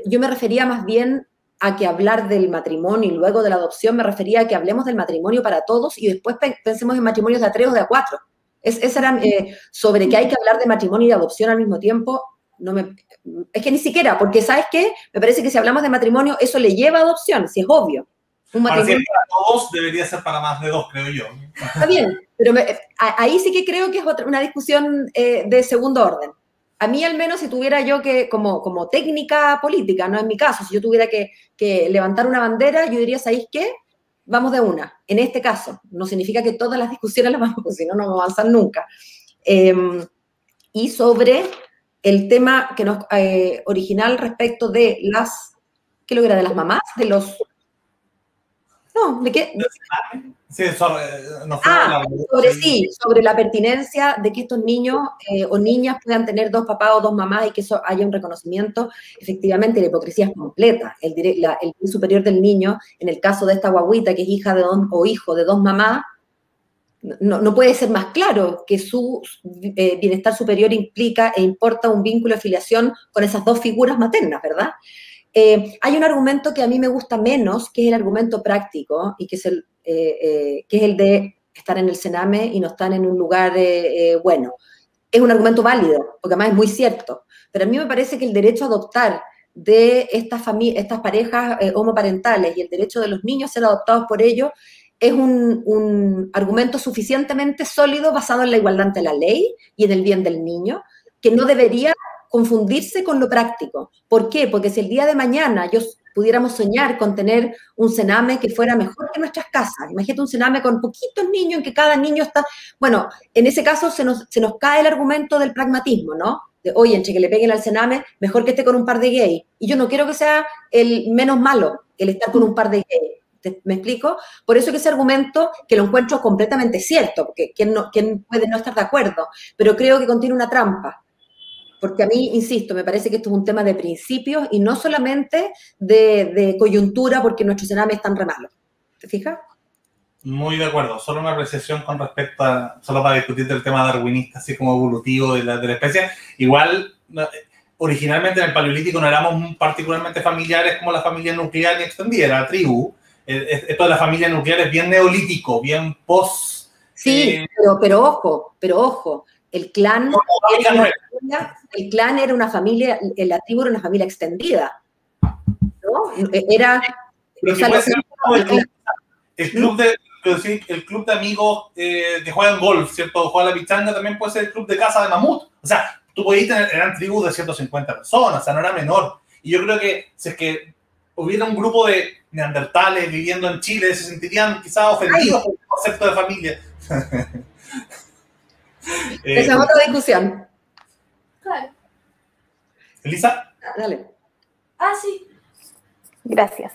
yo me refería más bien a que hablar del matrimonio y luego de la adopción, me refería a que hablemos del matrimonio para todos y después pensemos en matrimonios de a tres o de a cuatro. Es, era, eh, sobre que hay que hablar de matrimonio y de adopción al mismo tiempo. No me, es que ni siquiera, porque ¿sabes qué? Me parece que si hablamos de matrimonio, eso le lleva a adopción, si es obvio. Un matrimonio... Para, todos debería ser para más de dos, creo yo. Está bien, pero ahí sí que creo que es otra, una discusión eh, de segundo orden. A mí al menos si tuviera yo que, como, como técnica política, no en mi caso, si yo tuviera que, que levantar una bandera, yo diría, ¿sabéis qué? vamos de una. En este caso, no significa que todas las discusiones las vamos, <laughs> porque si no, no vamos a avanzar nunca. Em, y sobre el tema que nos eh, original respecto de las, ¿qué lo era? De las mamás, de los no, ¿de qué? Sí, sobre, ah, sobre sí, sobre la pertinencia de que estos niños eh, o niñas puedan tener dos papás o dos mamás y que eso haya un reconocimiento. Efectivamente, la hipocresía es completa. El, el superior del niño, en el caso de esta guaguita que es hija de dos, o hijo de dos mamás, no, no, puede ser más claro que su eh, bienestar superior implica e importa un vínculo de afiliación con esas dos figuras maternas, ¿verdad? Eh, hay un argumento que a mí me gusta menos, que es el argumento práctico y que es el, eh, eh, que es el de estar en el Sename y no estar en un lugar bueno. Es un argumento válido, porque además es muy cierto, pero a mí me parece que el derecho a adoptar de estas, estas parejas homoparentales y el derecho de los niños a ser adoptados por ellos es un, un, argumento suficientemente sólido basado en la igualdad ante la ley y en el bien del niño, que no debería confundirse con lo práctico. ¿Por qué? Porque si el día de mañana yo pudiéramos soñar con tener un cename que fuera mejor que nuestras casas. Imagínate un cename con poquitos niños en que cada niño está... Bueno, en ese caso se nos, se nos cae el argumento del pragmatismo, ¿no? De, oye, entre que le peguen al cename, mejor que esté con un par de gays. Y yo no quiero que sea el menos malo el estar con un par de gays. ¿Me explico? Por eso que ese argumento, que lo encuentro completamente cierto, porque ¿quién, no, quién puede no estar de acuerdo? Pero creo que contiene una trampa porque a mí, insisto, me parece que esto es un tema de principios y no solamente de, coyuntura porque nuestro cename es tan re malo. ¿Te fijas? Muy de acuerdo. Solo una apreciación con respecto a, solo para discutir el tema darwinista, así como evolutivo de la, de la especie. Igual, originalmente en el paleolítico no éramos particularmente familiares como la familia nuclear ni extendida, era la tribu. Esto de la familia nuclear es bien neolítico, bien post... Sí, eh, pero, pero ojo, pero ojo, el clan, era una familia, el clan era una familia, la tribu era una familia extendida. ¿no? Era. el, club de, el club de amigos eh, que juegan golf, ¿cierto? Juegan la pichanga también puede ser el club de casa de mamut. O sea, tú podías tener, eran tribus de 150 personas, o sea, no era menor. Y yo creo que si es que hubiera un grupo de neandertales viviendo en Chile, se sentirían quizás ofendidos por el concepto de familia. <laughs> eh, Esa es otra discusión. Claro. Elisa. Dale. Ah, sí. Gracias.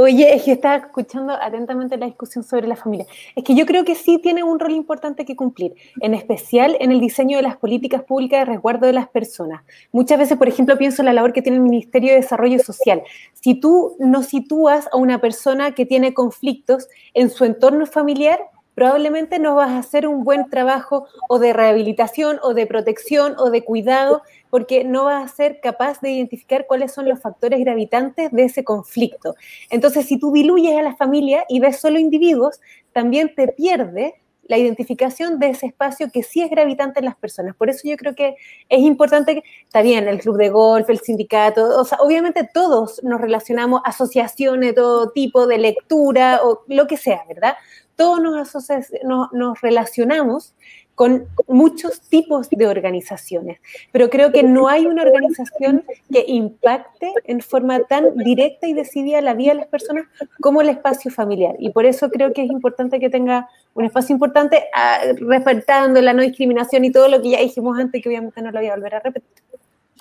Oye, es que estaba escuchando atentamente la discusión sobre la familia. Es que yo creo que sí tiene un rol importante que cumplir, en especial en el diseño de las políticas públicas de resguardo de las personas. Muchas veces, por ejemplo, pienso en la labor que tiene el Ministerio de Desarrollo Social. Si tú no sitúas a una persona que tiene conflictos en su entorno familiar, probablemente no vas a hacer un buen trabajo o de rehabilitación o de protección o de cuidado porque no vas a ser capaz de identificar cuáles son los factores gravitantes de ese conflicto. Entonces, si tú diluyes a la familia y ves solo individuos, también te pierde la identificación de ese espacio que sí es gravitante en las personas. Por eso yo creo que es importante, que, está bien, el club de golf, el sindicato, o sea, obviamente todos nos relacionamos, asociaciones de todo tipo, de lectura o lo que sea, ¿verdad? Todos nos, nos, relacionamos con muchos tipos de organizaciones, pero creo que no hay una organización que impacte en forma tan directa y decidida la vida de las personas como el espacio familiar. Y por eso creo que es importante que tenga un espacio importante, ah, respetando la no discriminación y todo lo que ya dijimos antes, que obviamente no lo voy a volver a repetir.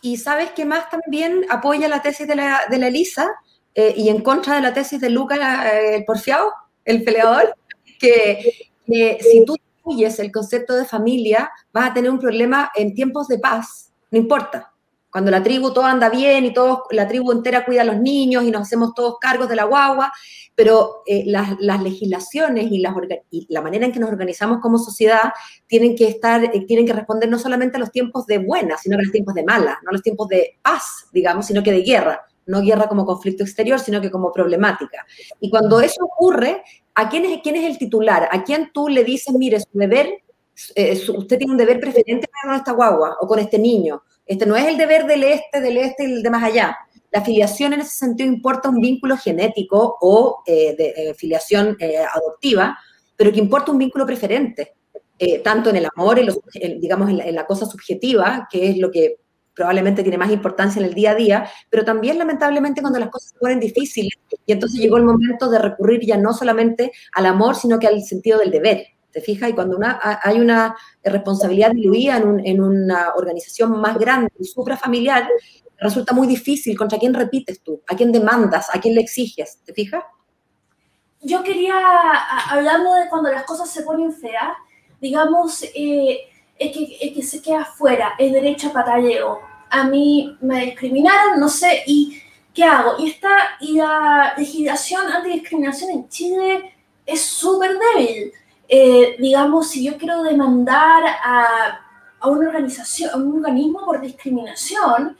Y sabes que más también apoya la tesis de la, de la Elisa eh, y en contra de la tesis de Lucas, eh, el porfiado, el peleador que, si tú incluyes el concepto de familia, vas a tener un problema en tiempos de paz, no importa. Cuando la tribu todo anda bien y todo, la tribu entera cuida a los niños y nos hacemos todos cargos de la guagua, pero eh, las, legislaciones y, las, la manera en que nos organizamos como sociedad tienen que estar, eh, tienen que responder no solamente a los tiempos de buena, sino a los tiempos de mala, no a los tiempos de paz, digamos, sino que de guerra. No guerra como conflicto exterior, sino que como problemática. Y cuando eso ocurre, ¿a quién es, quién es el titular? ¿A quién tú le dices, mire, su deber, eh, usted tiene un deber preferente con esta guagua o con este niño? Este no es el deber del este, del este y el de más allá. La filiación en ese sentido importa un vínculo genético o eh, de eh, filiación adoptiva, pero que importa un vínculo preferente, tanto en el amor, en digamos, en la, cosa subjetiva, que es lo que probablemente tiene más importancia en el día a día, pero también lamentablemente cuando las cosas se ponen difíciles y entonces llegó el momento de recurrir ya no solamente al amor, sino que al sentido del deber. ¿Te fijas? Y cuando hay una responsabilidad diluida en, una organización más grande suprafamiliar, resulta muy difícil contra quién repites tú, a quién demandas, a quién le exiges. ¿Te fijas? Yo quería, hablando de cuando las cosas se ponen feas, digamos, eh, es que, que se queda fuera, el derecho a pataleo. A mí me discriminaron, no sé, y ¿qué hago? Y, esta, y la legislación antidiscriminación en Chile es súper débil. Eh, digamos, si yo quiero demandar a, a, una organización, a un organismo por discriminación,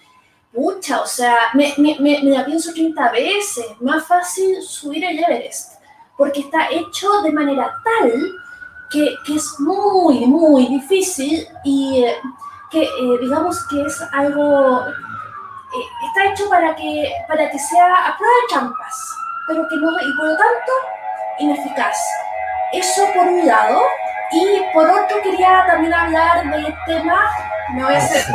mucha, o sea, me, me, me, la pienso 30 veces. Más fácil subir el Everest, porque está hecho de manera tal que, que es muy, muy difícil y eh, que eh, digamos que es algo, eh, está hecho para que, para que sea a prueba de trampas, pero que no, y por lo tanto, ineficaz. Eso por un lado, y por otro quería también hablar del tema, me voy a hacer... <laughs>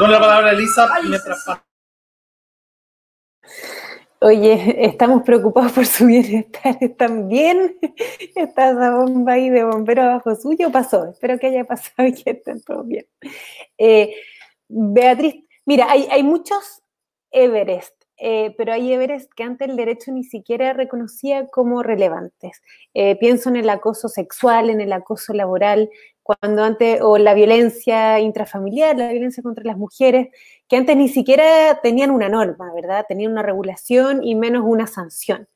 la palabra a Elisa mientras Oye, <laughs> estamos preocupados por su bienestar. <laughs> ¿Están bien? ¿Está esa bomba ahí de bombero abajo suyo? Pasó. Espero que haya pasado y que estén todos bien. Eh, Beatriz, mira, hay, muchos Everest, eh, pero hay Everest que antes el derecho ni siquiera reconocía como relevantes. Eh, pienso en el acoso sexual, en el acoso laboral, cuando antes, o la violencia intrafamiliar, la violencia contra las mujeres, que antes ni siquiera tenían una norma, ¿verdad? Tenían una regulación y menos una sanción.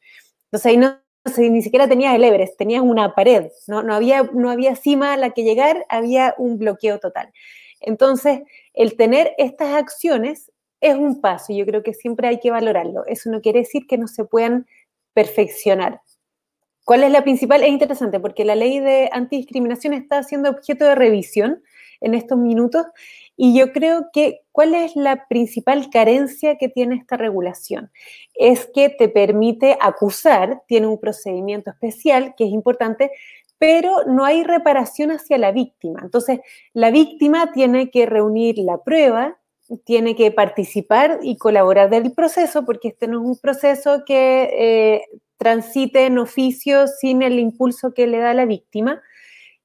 Entonces ahí no, ni siquiera tenías el Everest, tenías una pared, ¿no? No, había, no había cima a la que llegar, había un bloqueo total. Entonces, el tener estas acciones es un paso yo creo que siempre hay que valorarlo. Eso no quiere decir que no se puedan perfeccionar. ¿Cuál es la principal? Es interesante porque la ley de antidiscriminación está siendo objeto de revisión en estos minutos y yo creo que cuál es la principal carencia que tiene esta regulación. Es que te permite acusar, tiene un procedimiento especial que es importante, pero no hay reparación hacia la víctima. Entonces, la víctima tiene que reunir la prueba, tiene que participar y colaborar del proceso, porque este no es un proceso que eh, transite en oficio sin el impulso que le da la víctima.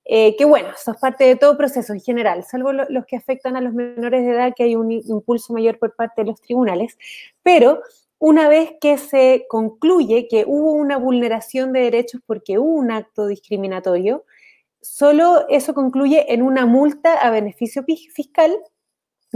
Eh, que bueno, eso es parte de todo proceso en general, salvo los que afectan a los menores de edad, que hay un impulso mayor por parte de los tribunales, pero una vez que se concluye que hubo una vulneración de derechos porque hubo un acto discriminatorio, solo eso concluye en una multa a beneficio fiscal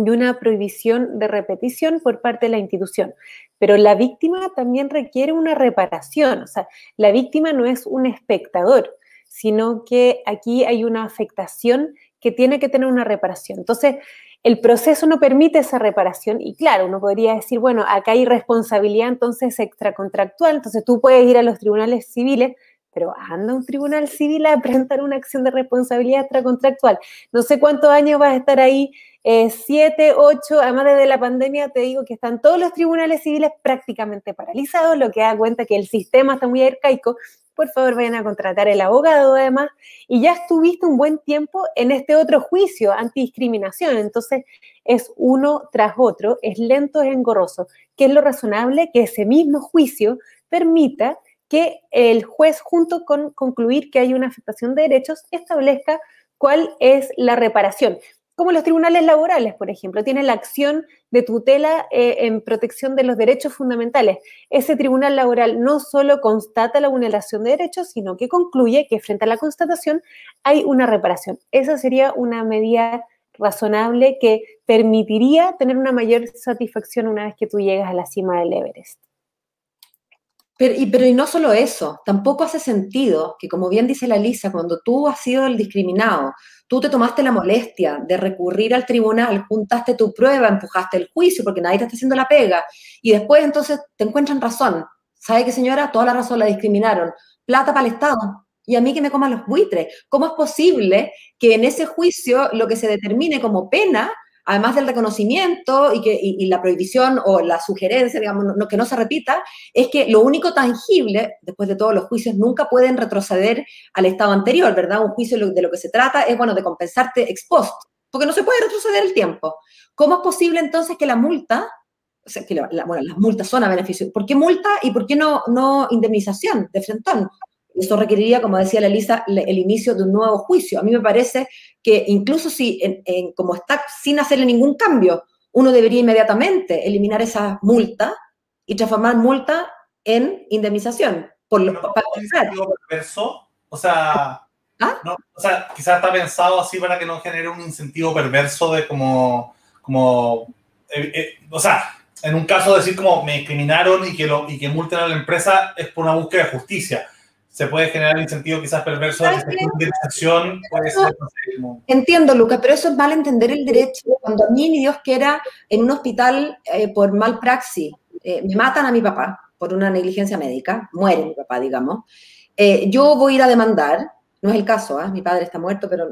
y una prohibición de repetición por parte de la institución. Pero la víctima también requiere una reparación, o sea, la víctima no es un espectador, sino que aquí hay una afectación que tiene que tener una reparación. Entonces, el proceso no permite esa reparación y claro, uno podría decir, bueno, acá hay responsabilidad entonces extracontractual, entonces tú puedes ir a los tribunales civiles, pero anda un tribunal civil a presentar una acción de responsabilidad extracontractual. No sé cuántos años vas a estar ahí, eh, siete, ocho, además desde la pandemia te digo que están todos los tribunales civiles prácticamente paralizados, lo que da cuenta que el sistema está muy arcaico. Por favor vayan a contratar el abogado además, y ya estuviste un buen tiempo en este otro juicio antidiscriminación, entonces es uno tras otro, es lento, es engorroso, que es lo razonable que ese mismo juicio permita que el juez, junto con concluir que hay una afectación de derechos, establezca cuál es la reparación como los tribunales laborales, por ejemplo, tienen la acción de tutela eh, en protección de los derechos fundamentales. Ese tribunal laboral no solo constata la vulneración de derechos, sino que concluye que frente a la constatación hay una reparación. Esa sería una medida razonable que permitiría tener una mayor satisfacción una vez que tú llegas a la cima del Everest. Pero y, pero y no solo eso, tampoco hace sentido que, como bien dice la Lisa, cuando tú has sido el discriminado, tú te tomaste la molestia de recurrir al tribunal, juntaste tu prueba, empujaste el juicio porque nadie te está haciendo la pega, y después entonces te encuentran razón. ¿Sabe qué, señora? Toda la razón la discriminaron. Plata para el Estado. Y a mí que me coman los buitres. ¿Cómo es posible que en ese juicio lo que se determine como pena además del reconocimiento y, que, la prohibición o la sugerencia, digamos, que no se repita, es que lo único tangible, después de todos los juicios, nunca pueden retroceder al estado anterior, ¿verdad? Un juicio de lo que se trata es, bueno, de compensarte ex post, porque no se puede retroceder el tiempo. ¿Cómo es posible entonces que la multa, o sea, que las multas son a beneficio, ¿por qué multa y por qué no, no indemnización de frentón? Eso requeriría, como decía la Elisa, el inicio de un nuevo juicio. A mí me parece que incluso si, como está sin hacerle ningún cambio, uno debería inmediatamente eliminar esa multa y transformar multa en indemnización. Por los, perverso, o sea, ¿Ah? o sea, quizás está pensado así para que no genere un incentivo perverso de como, como eh, eh, o sea, en un caso decir como me discriminaron y que, lo, y que multen a la empresa es por una búsqueda de justicia se puede generar un incentivo quizás perverso de acción. Entiendo, Lucas, pero eso es mal entender el derecho. Cuando a mí, ni Dios quiera, en un hospital eh, por mal praxis, eh, me matan a mi papá por una negligencia médica, muere mi papá, digamos, eh, yo voy a ir a demandar, no es el caso, ¿ah? mi padre está muerto, pero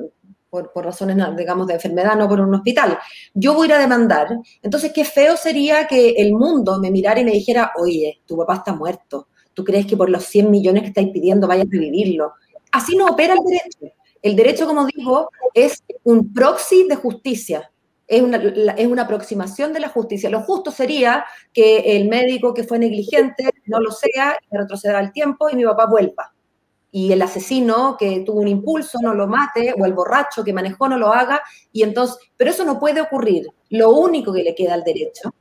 por, por, razones, digamos, de enfermedad, no por un hospital. Yo voy a ir a demandar. Entonces, qué feo sería que el mundo me mirara y me dijera, oye, tu papá está muerto tú crees que por los 100 millones que estáis pidiendo vayas a revivirlo. Así no opera el derecho. El derecho, como digo, es un proxy de justicia. Es una, es una aproximación de la justicia. Lo justo sería que el médico que fue negligente no lo sea, retroceda el tiempo y mi papá vuelva. Y el asesino que tuvo un impulso no lo mate, o el borracho que manejó no lo haga. Y entonces, pero eso no puede ocurrir. Lo único que le queda al derecho,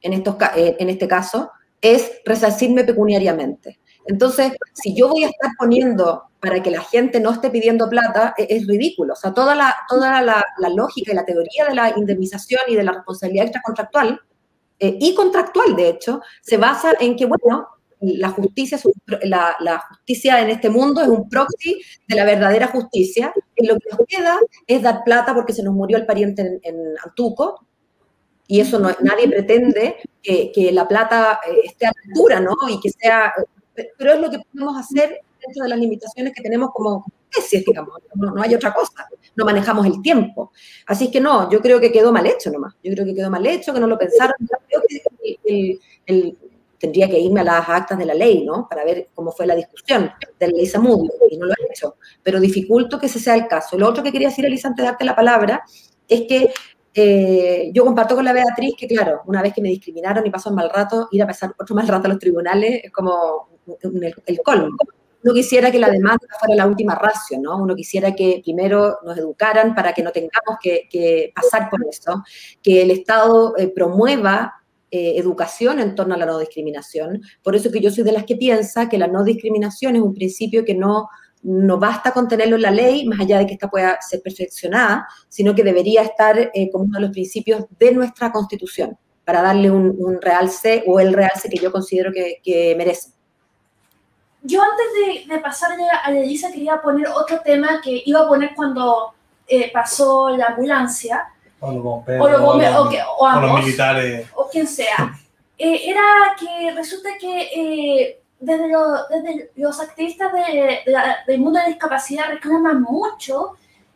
en, estos, eh, en este caso, es resarcirme pecuniariamente. Entonces, si yo voy a estar poniendo para que la gente no esté pidiendo plata, e-, es, ridículo. O sea, toda, la, toda la, lógica y la teoría de la indemnización y de la responsabilidad extracontractual, eh, y contractual, de hecho, se basa en que, bueno, la justicia, la, justicia en este mundo es un proxy de la verdadera justicia, y lo que nos queda es dar plata porque se nos murió el pariente en, en Antuco, y eso no, nadie pretende que, la plata eh, esté a la altura, ¿no? Y que sea, pero es lo que podemos hacer dentro de las limitaciones que tenemos como especies, digamos, no, hay otra cosa, no manejamos el tiempo. Así que no, yo creo que quedó mal hecho nomás, yo creo que quedó mal hecho, que no lo pensaron, yo creo que tendría que irme a las actas de la ley, ¿no? Para ver cómo fue la discusión de la ley Samudio, y no lo he hecho, pero dificulto que ese sea el caso. Lo otro que quería decir, Elisa, antes de darte la palabra, es que eh, yo comparto con la Beatriz que, claro, una vez que me discriminaron y pasó un mal rato, ir a pasar otro mal rato a los tribunales es como el, el colmo. Uno quisiera que la demanda fuera la última ratio, ¿no? Uno quisiera que primero nos educaran para que no tengamos que, pasar por eso, que el Estado eh, promueva eh, educación en torno a la no discriminación. Por eso que yo soy de las que piensa que la no discriminación es un principio que no, no basta con tenerlo en la ley, más allá de que esta pueda ser perfeccionada, sino que debería estar eh, como uno de los principios de nuestra Constitución, para darle un, realce o el realce que yo considero que, que merece. Yo antes de, de pasarle a Elisa quería poner otro tema que iba a poner cuando eh, pasó la ambulancia. O los bomberos. O los, militares. O quien sea. <laughs> Eh, era que resulta que desde, desde, los activistas de, del mundo de la discapacidad reclaman mucho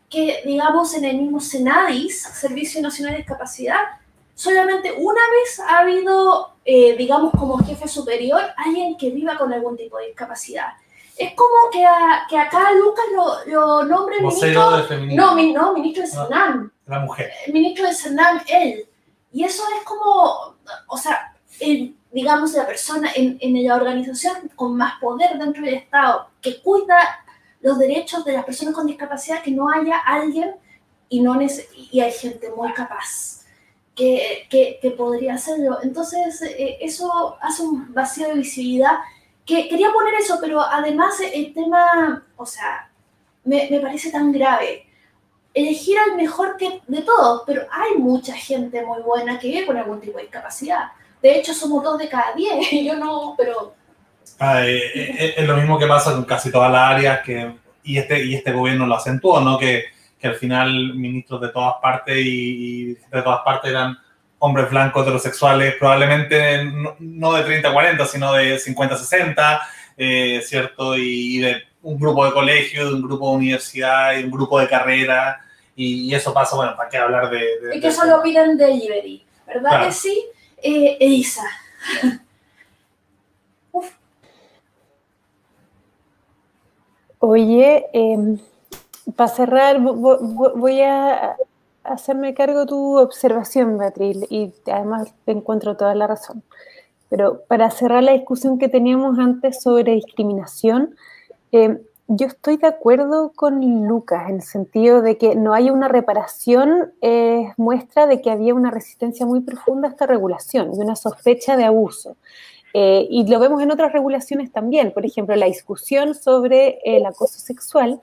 que, digamos, en el mismo Senadis, Servicio Nacional de Discapacidad, solamente una vez ha habido, eh, digamos, como jefe superior, alguien que viva con algún tipo de discapacidad. Es como que, que acá Lucas lo, lo nombre ministro. no, no, ministro de Cernam. La mujer. El ministro de Cernam, él. Y eso es como, o sea, digamos, la persona en, en la organización con más poder dentro del Estado que cuida los derechos de las personas con discapacidad, que no haya alguien y, no y hay gente muy capaz que, que, podría hacerlo. Entonces, eh, eso hace un vacío de visibilidad. Que quería poner eso, pero además el tema, o sea, me, me parece tan grave. Elegir al mejor que de todos, pero hay mucha gente muy buena que vive con algún tipo de discapacidad. De hecho, somos dos de cada diez. <laughs> Yo no, pero. Ah, eh, eh, es lo mismo que pasa con casi todas las áreas que, y, este, y este gobierno lo acentuó, ¿no? Que que al final ministros de todas partes y, de todas partes eran hombres blancos heterosexuales, probablemente no, de 30 a 40, sino de 50 a 60, eh, ¿cierto? Y, de un grupo de colegio, de un grupo de universidad, y un grupo de carrera, y, eso pasa, bueno, ¿para qué hablar de...? y que solo piden delivery, ¿verdad que sí? Eh, Elisa. Oye, eh, para cerrar, voy a hacerme cargo tu observación, Beatriz, y además te encuentro toda la razón. Pero para cerrar la discusión que teníamos antes sobre discriminación, eh, yo estoy de acuerdo con Lucas en el sentido de que no hay una reparación, es muestra de que había una resistencia muy profunda a esta regulación y una sospecha de abuso. Eh, y lo vemos en otras regulaciones también, por ejemplo, la discusión sobre el acoso sexual.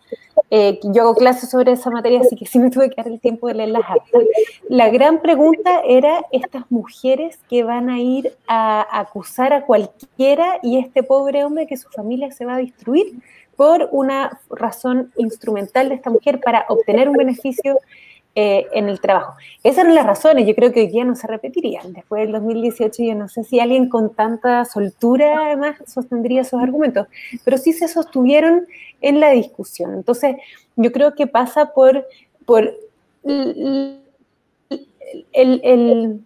Eh, yo hago clases sobre esa materia, así que sí me tuve que dar el tiempo de leer las actas. La gran pregunta era estas mujeres que van a ir a acusar a cualquiera y este pobre hombre que su familia se va a destruir por una razón instrumental de esta mujer para obtener un beneficio eh, en el trabajo. Esas eran las razones, yo creo que hoy día no se repetirían. Después del 2018 yo no sé si alguien con tanta soltura además sostendría esos argumentos, pero sí se sostuvieron en la discusión. Entonces yo creo que pasa por, por el, el,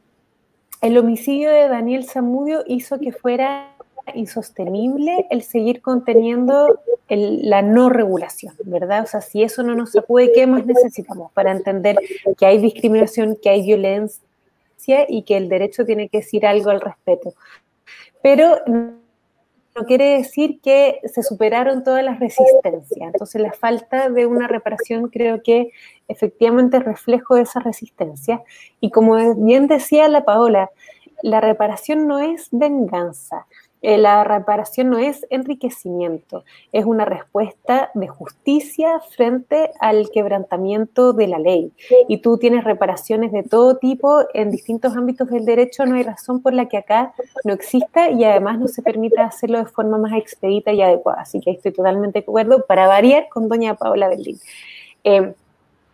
el homicidio de Daniel Zamudio hizo que fuera insostenible el seguir conteniendo la no regulación, ¿verdad? O sea, si eso no nos acude, ¿qué más necesitamos para entender que hay discriminación, que hay violencia y que el derecho tiene que decir algo al respeto? Pero no quiere decir que se superaron todas las resistencias. Entonces, la falta de una reparación creo que efectivamente es reflejo de esa resistencia. Y como bien decía la Paola, la reparación no es venganza. Eh, la reparación no es enriquecimiento, es una respuesta de justicia frente al quebrantamiento de la ley. Y tú tienes reparaciones de todo tipo en distintos ámbitos del derecho, no hay razón por la que acá no exista y además no se permita hacerlo de forma más expedita y adecuada. Así que estoy totalmente de acuerdo para variar con doña Paola Berlín. Eh,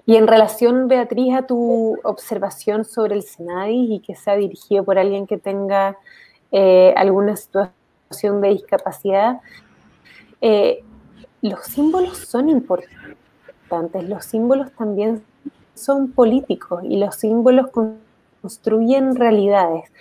y en relación, Beatriz, a tu observación sobre el Senadis y que sea dirigido por alguien que tenga eh, alguna situación de discapacidad, eh, los símbolos son importantes, los símbolos también son políticos y los símbolos construyen realidades.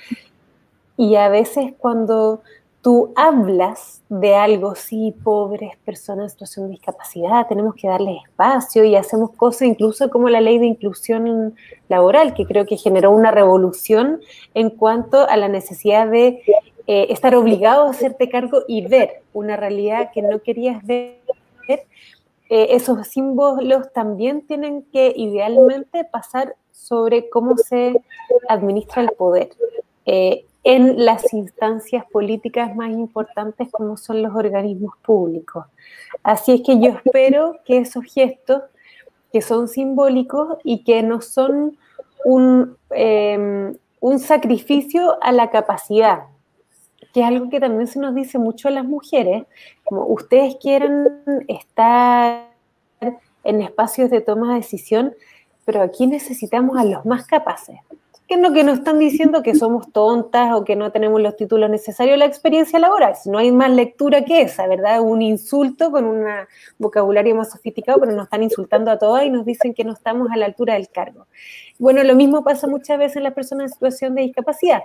y a veces cuando tú hablas de algo, sí, pobres personas en situación de discapacidad, tenemos que darles espacio y hacemos cosas incluso como la ley de inclusión laboral, que creo que generó una revolución en cuanto a la necesidad de eh, estar obligado a hacerte cargo y ver una realidad que no querías ver. Eh, esos símbolos también tienen que idealmente pasar sobre cómo se administra el poder. Eh, en las instancias políticas más importantes como son los organismos públicos. Así es que yo espero que esos gestos que son simbólicos y que no son un, em, un sacrificio a la capacidad, que es algo que también se nos dice mucho a las mujeres, como ustedes quieren estar en espacios de toma de decisión, pero aquí necesitamos a los más capaces que no que nos están diciendo que somos tontas o que no tenemos los títulos necesarios la experiencia laboral. No hay más lectura que esa, ¿verdad? Un insulto con un vocabulario más sofisticado, pero nos están insultando a todas y nos dicen que no estamos a la altura del cargo. Bueno, lo mismo pasa muchas veces en las personas en situación de discapacidad,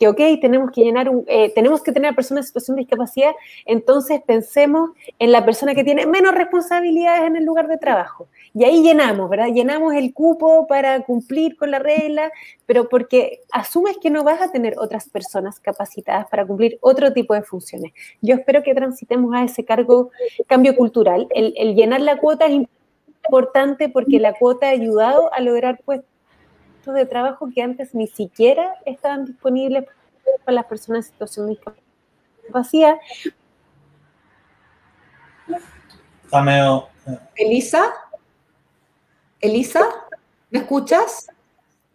que ok, tenemos que llenar un, eh, tenemos que tener personas en situación de discapacidad, entonces pensemos en la persona que tiene menos responsabilidades en el lugar de trabajo. Y ahí llenamos, ¿verdad? Llenamos el cupo para cumplir con la regla, pero porque asumes que no vas a tener otras personas capacitadas para cumplir otro tipo de funciones. Yo espero que transitemos a ese cargo, cambio cultural. El, el llenar la cuota es importante porque la cuota ha ayudado a lograr de trabajo que antes ni siquiera estaban disponibles para las personas en situación de discapacidad. Elisa, Elisa, ¿me escuchas?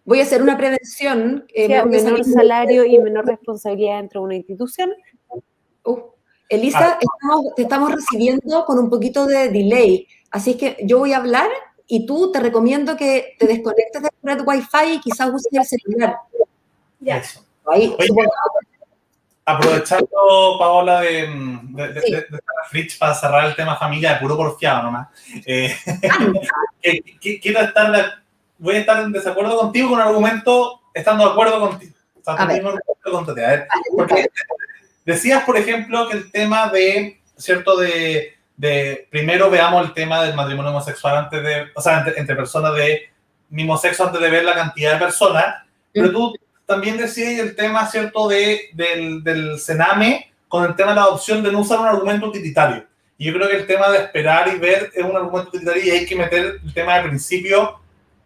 Voy a hacer una prevención. Eh, menor salario y menor responsabilidad dentro de una institución. Uh, Elisa, ah. te estamos recibiendo con un poquito de delay, así que yo voy a hablar y tú te recomiendo que te desconectes de la red Wi-Fi y quizás uses el celular. Ya. Ahí, aprovechando, Paola, de, de, de, Fritz para cerrar el tema familia, de puro porfiado nomás. Eh, <laughs> quiero estar, voy a estar en desacuerdo contigo con un argumento, estando de acuerdo contigo. a ver. A ver, porque decías, por ejemplo, que el tema de, ¿cierto?, de de primero veamos el tema del matrimonio homosexual antes de, o sea, entre, personas de mismo sexo antes de ver la cantidad de personas, pero tú también decías el tema, ¿cierto?, de, del, del Sename con el tema de la adopción de no usar un argumento utilitario. Y yo creo que el tema de esperar y ver es un argumento utilitario y hay que meter el tema de principio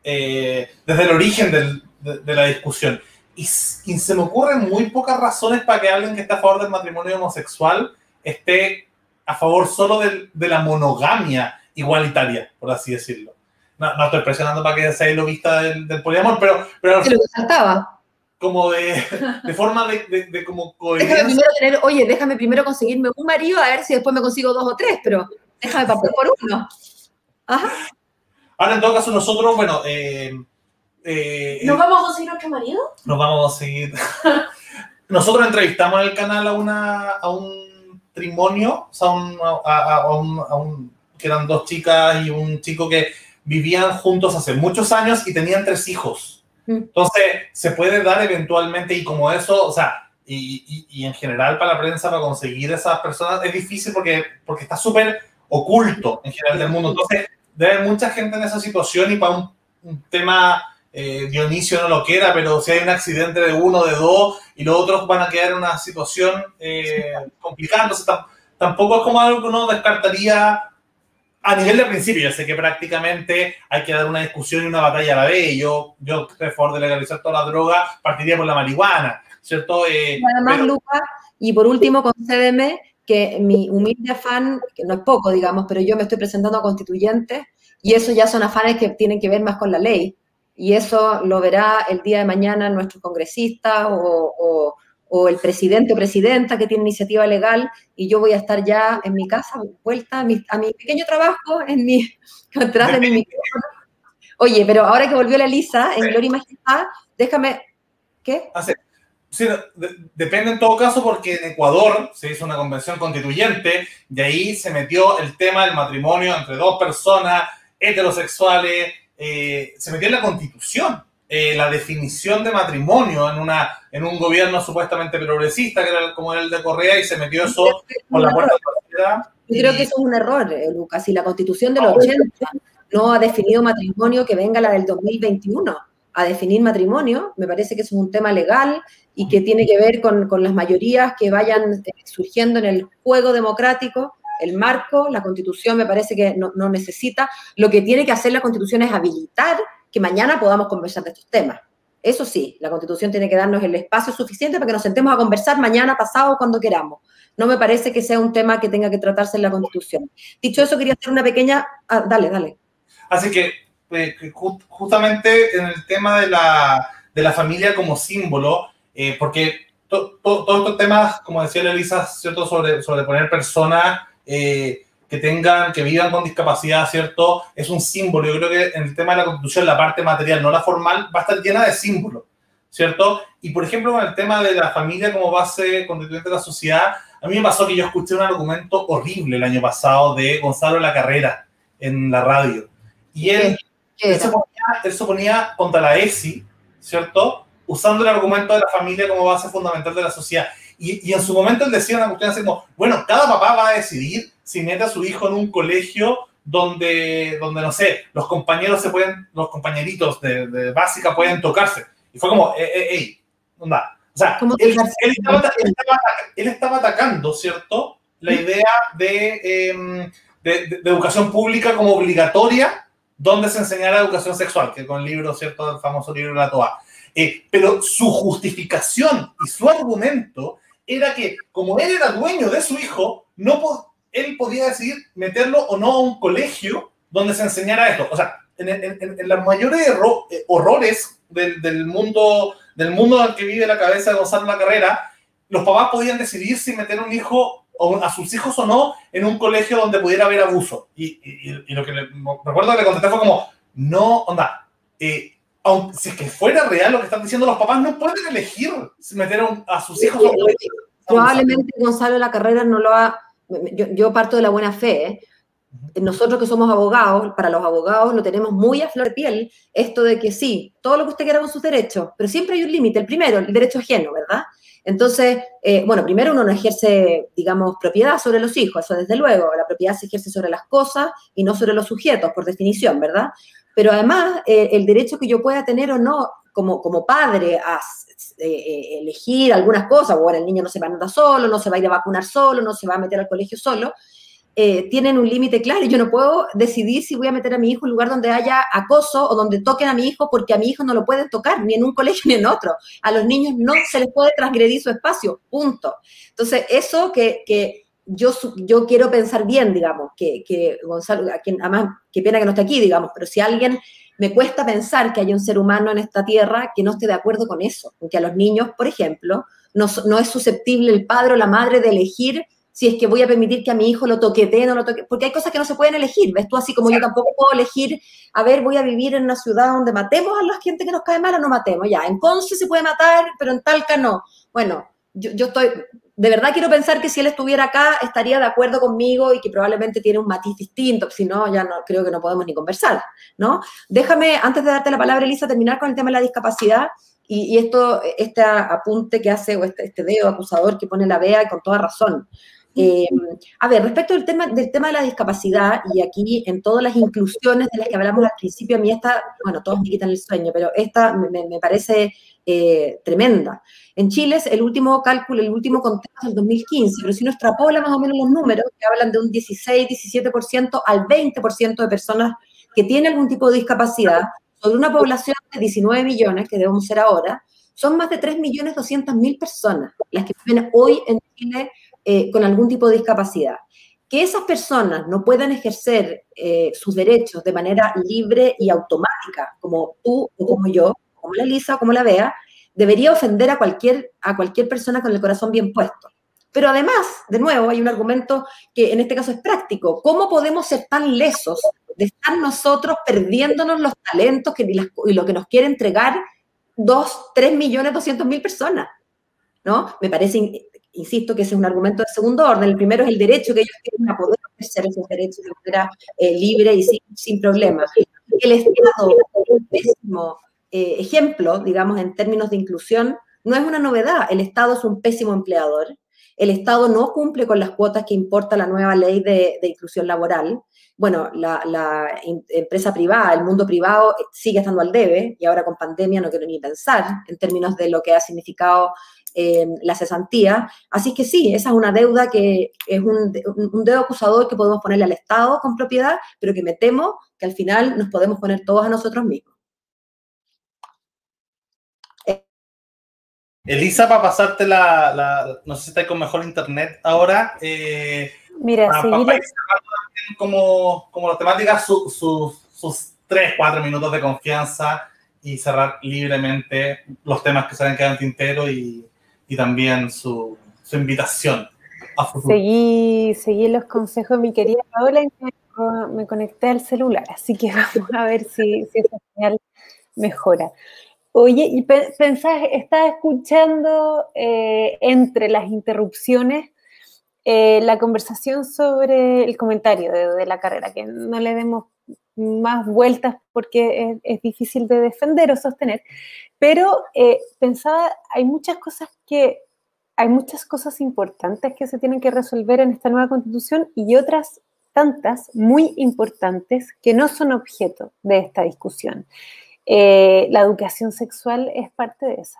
eh, desde el origen del, de, la discusión. Y, y, se me ocurren muy pocas razones para que alguien que está a favor del matrimonio homosexual esté a favor solo de, de la monogamia igualitaria, por así decirlo. No, no estoy presionando para que seáis lo vista del, del, poliamor, pero... pero lo que saltaba. Como de, de forma de, de, de, como coherencia. Déjame primero tener, oye, déjame primero conseguirme un marido, a ver si después me consigo dos o tres, pero déjame papel por uno. Ajá. Ahora, en todo caso, nosotros, bueno... Eh, eh, ¿Nos vamos a conseguir otro marido? Nos vamos a conseguir... <laughs> nosotros entrevistamos en el canal a, una, a un matrimonio, o sea, a, un, a, un, que eran dos chicas y un chico que vivían juntos hace muchos años y tenían tres hijos. Mm. Entonces, se puede dar eventualmente y como eso, o sea, y, y, en general para la prensa, para conseguir esas personas, es difícil porque, porque está súper oculto en general del mundo. Entonces, debe haber mucha gente en esa situación y para un, un tema eh, Dionisio no lo quiera, pero si hay un accidente de uno, de dos, y los otros van a quedar en una situación eh, complicada, tampoco es como algo que uno descartaría a nivel de principio. Yo sé que prácticamente hay que dar una discusión y una batalla a la vez. Yo, yo a favor de legalizar toda la droga, partiría por la marihuana, ¿cierto? Eh, Además, Lucas, y por último, concédeme que mi humilde afán, que no es poco, digamos, pero yo me estoy presentando a constituyentes y eso ya son afanes que tienen que ver más con la ley y eso lo verá el día de mañana nuestro congresista o, el presidente o presidenta que tiene iniciativa legal y yo voy a estar ya en mi casa, vuelta a mi, pequeño trabajo, en mi, <laughs> atrás de mi micrófono. Oye, pero ahora que volvió la Elisa, en Gloria y Majestad, déjame, ¿qué? Ah, sí, depende en todo caso porque en Ecuador se hizo una convención constituyente y ahí se metió el tema del matrimonio entre dos personas heterosexuales, eh, se metió en la constitución. eh, la definición de matrimonio en, una, en un gobierno supuestamente progresista, que era como el de Correa, y se metió eso por la puerta de la sociedad. Yo creo que eso es un error, eh, Lucas. Si la constitución de los 80 no ha definido matrimonio, que venga la del 2021 a definir matrimonio, me parece que es un tema legal y que tiene que ver con, con las mayorías que vayan surgiendo en el juego democrático el marco, la constitución me parece que no, necesita. Lo que tiene que hacer la constitución es habilitar que mañana podamos conversar de estos temas. Eso sí, la constitución tiene que darnos el espacio suficiente para que nos sentemos a conversar mañana, pasado, cuando queramos. No me parece que sea un tema que tenga que tratarse en la constitución. Dicho eso, quería hacer una pequeña... Ah, dale, dale. Así que eh, justamente en el tema de la, de la familia como símbolo, eh, porque to, to, todos estos temas, como decía Elisa, ¿cierto? Sobre, sobre poner personas eh, que tengan, que vivan con discapacidad, ¿cierto? Es un símbolo. Yo creo que en el tema de la constitución, la parte material, no la formal, va a estar llena de símbolos, ¿cierto? Y por ejemplo, con el tema de la familia como base constituyente de la sociedad, a mí me pasó que yo escuché un argumento horrible el año pasado de Gonzalo La Carrera en la radio. Y él, él, se ponía, él se ponía contra la ESI, ¿cierto? Usando el argumento de la familia como base fundamental de la sociedad. Y, y, en su momento él decía una cuestión así como, bueno, cada papá va a decidir si mete a su hijo en un colegio donde, donde no sé, los compañeros se pueden, los compañeritos de, de básica pueden tocarse. Y fue como, ey, ey, ey, onda. O sea, él, él, estaba, él, estaba, él, estaba, atacando, ¿cierto? La idea de, eh, de, de, educación pública como obligatoria, donde se enseñara educación sexual, que con el libro, ¿cierto? El famoso libro de la TOA. Eh, pero su justificación y su argumento era que como él era dueño de su hijo, no él podía decidir meterlo o no a un colegio donde se enseñara esto. O sea, en, en, en los mayores eh, horrores del, mundo del mundo en el que vive la cabeza de Gonzalo La Carrera, los papás podían decidir si meter un hijo o a sus hijos o no en un colegio donde pudiera haber abuso. Y lo que le, recuerdo que le contesté fue como, no, onda, eh, aunque, si es que fuera real lo que están diciendo los papás, no pueden elegir meter a, a sus hijos un colegio. Probablemente Gonzalo La Carrera no lo ha... Yo, yo parto de la buena fe, ¿eh? nosotros que somos abogados, para los abogados lo tenemos muy a flor de piel, esto de que sí, todo lo que usted quiera con sus derechos, pero siempre hay un límite. El primero, el derecho ajeno, ¿verdad? Entonces, eh, bueno, primero uno no ejerce, digamos, propiedad sobre los hijos, eso desde luego, la propiedad se ejerce sobre las cosas y no sobre los sujetos, por definición, ¿verdad? Pero además, eh, el derecho que yo pueda tener o no como, como padre a eh, elegir algunas cosas, bueno, el niño no se va a andar solo, no se va a ir a vacunar solo, no se va a meter al colegio solo, eh, tienen un límite claro. Yo no puedo decidir si voy a meter a mi hijo en un lugar donde haya acoso o donde toquen a mi hijo porque a mi hijo no lo pueden tocar, ni en un colegio ni en otro. A los niños no se les puede transgredir su espacio, punto. Entonces, eso que, que yo, yo quiero pensar bien, digamos, que, que Gonzalo, a quien, además, qué pena que no esté aquí, digamos, pero si alguien me cuesta pensar que hay un ser humano en esta tierra que no esté de acuerdo con eso, porque a los niños, por ejemplo, no, no es susceptible el padre o la madre de elegir si es que voy a permitir que a mi hijo lo toquetee, no lo toque, porque hay cosas que no se pueden elegir, ¿ves tú? Así como yo tampoco puedo elegir, a ver, voy a vivir en una ciudad donde matemos a la gente que nos cae mal o no matemos, ya, en Conce se puede matar, pero en Talca no. Bueno, yo, yo estoy, de verdad quiero pensar que si él estuviera acá estaría de acuerdo conmigo y que probablemente tiene un matiz distinto, si no, ya no creo que no podemos ni conversar, ¿no? Déjame, antes de darte la palabra, Elisa, terminar con el tema de la discapacidad y, y esto, este apunte que hace, o este, este dedo acusador que pone la BEA, y con toda razón. Eh, a ver, respecto del tema, del tema de la discapacidad, y aquí en todas las inclusiones de las que hablamos al principio, a mí esta, bueno, todos me quitan el sueño, pero esta me, me parece eh, tremenda. En Chile es el último cálculo, el último conteo del 2015, pero si uno extrapola más o menos los números, que hablan de un 16, 17% al 20% de personas que tienen algún tipo de discapacidad, sobre una población de 19 millones, que debemos ser ahora, son más de 3.200.000 personas las que viven hoy en Chile eh, con algún tipo de discapacidad. Que esas personas no puedan ejercer eh, sus derechos de manera libre y automática, como tú o como yo, como la Lisa o como la Bea, debería ofender a cualquier, a cualquier persona con el corazón bien puesto. Pero además, de nuevo, hay un argumento que en este caso es práctico. ¿Cómo podemos ser tan lesos de estar nosotros perdiéndonos los talentos que, y lo que nos quiere entregar dos, tres millones doscientos mil personas? ¿No? Me parece insisto que ese es un argumento de segundo orden. El primero es el derecho que ellos tienen a poder ejercer esos derechos de manera eh, libre y sin, problemas. El Estado, eh, ejemplo, digamos, en términos de inclusión, no es una novedad. El Estado es un pésimo empleador. El Estado no cumple con las cuotas que importa la nueva ley de, inclusión laboral. Bueno, la, empresa privada, el mundo privado eh, sigue estando al debe y ahora con pandemia no quiero ni pensar en términos de lo que ha significado eh, la cesantía. Así que sí, esa es una deuda que es un, un, dedo acusador que podemos ponerle al Estado con propiedad, pero que me temo que al final nos podemos poner todos a nosotros mismos. Elisa, para pasarte la, no sé si estáis con mejor internet ahora. Eh, Mira, para, como, como la temática, sus tres, cuatro minutos de confianza y cerrar libremente los temas que se han quedado en tintero y, y también su, su invitación. Seguí, seguí los consejos de mi querida Paola y me, conecté al celular, así que <laughs> vamos a ver si, si esa señal mejora. Oye, y pensás, estaba escuchando eh, entre las interrupciones eh, la conversación sobre el comentario de, la carrera, que no le demos más vueltas porque es, difícil de defender o sostener, pero eh, pensaba, hay muchas cosas que, hay muchas cosas importantes que se tienen que resolver en esta nueva constitución y otras tantas muy importantes que no son objeto de esta discusión. Eh, la educación sexual es parte de esa.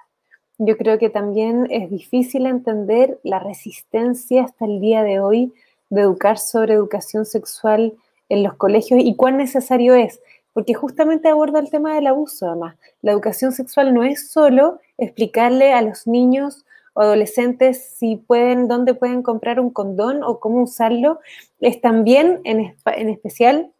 Yo creo que también es difícil entender la resistencia hasta el día de hoy de educar sobre educación sexual en los colegios y cuán necesario es, porque justamente aborda el tema del abuso además. La educación sexual no es solo explicarle a los niños o adolescentes si pueden, dónde pueden comprar un condón o cómo usarlo, es también en, en especial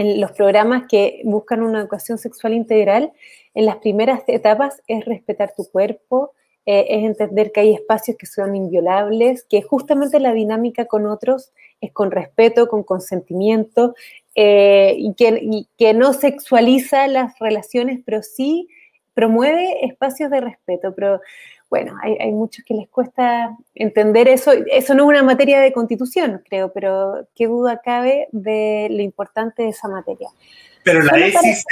en los programas que buscan una educación sexual integral, en las primeras etapas es respetar tu cuerpo, eh, es entender que hay espacios que son inviolables, que justamente la dinámica con otros es con respeto, con consentimiento, eh, y, que, y que no sexualiza las relaciones, pero sí promueve espacios de respeto. Pero bueno, hay, muchos que les cuesta entender eso. Eso no es una materia de constitución, creo, pero qué duda cabe de lo importante de esa materia. Pero la ESI,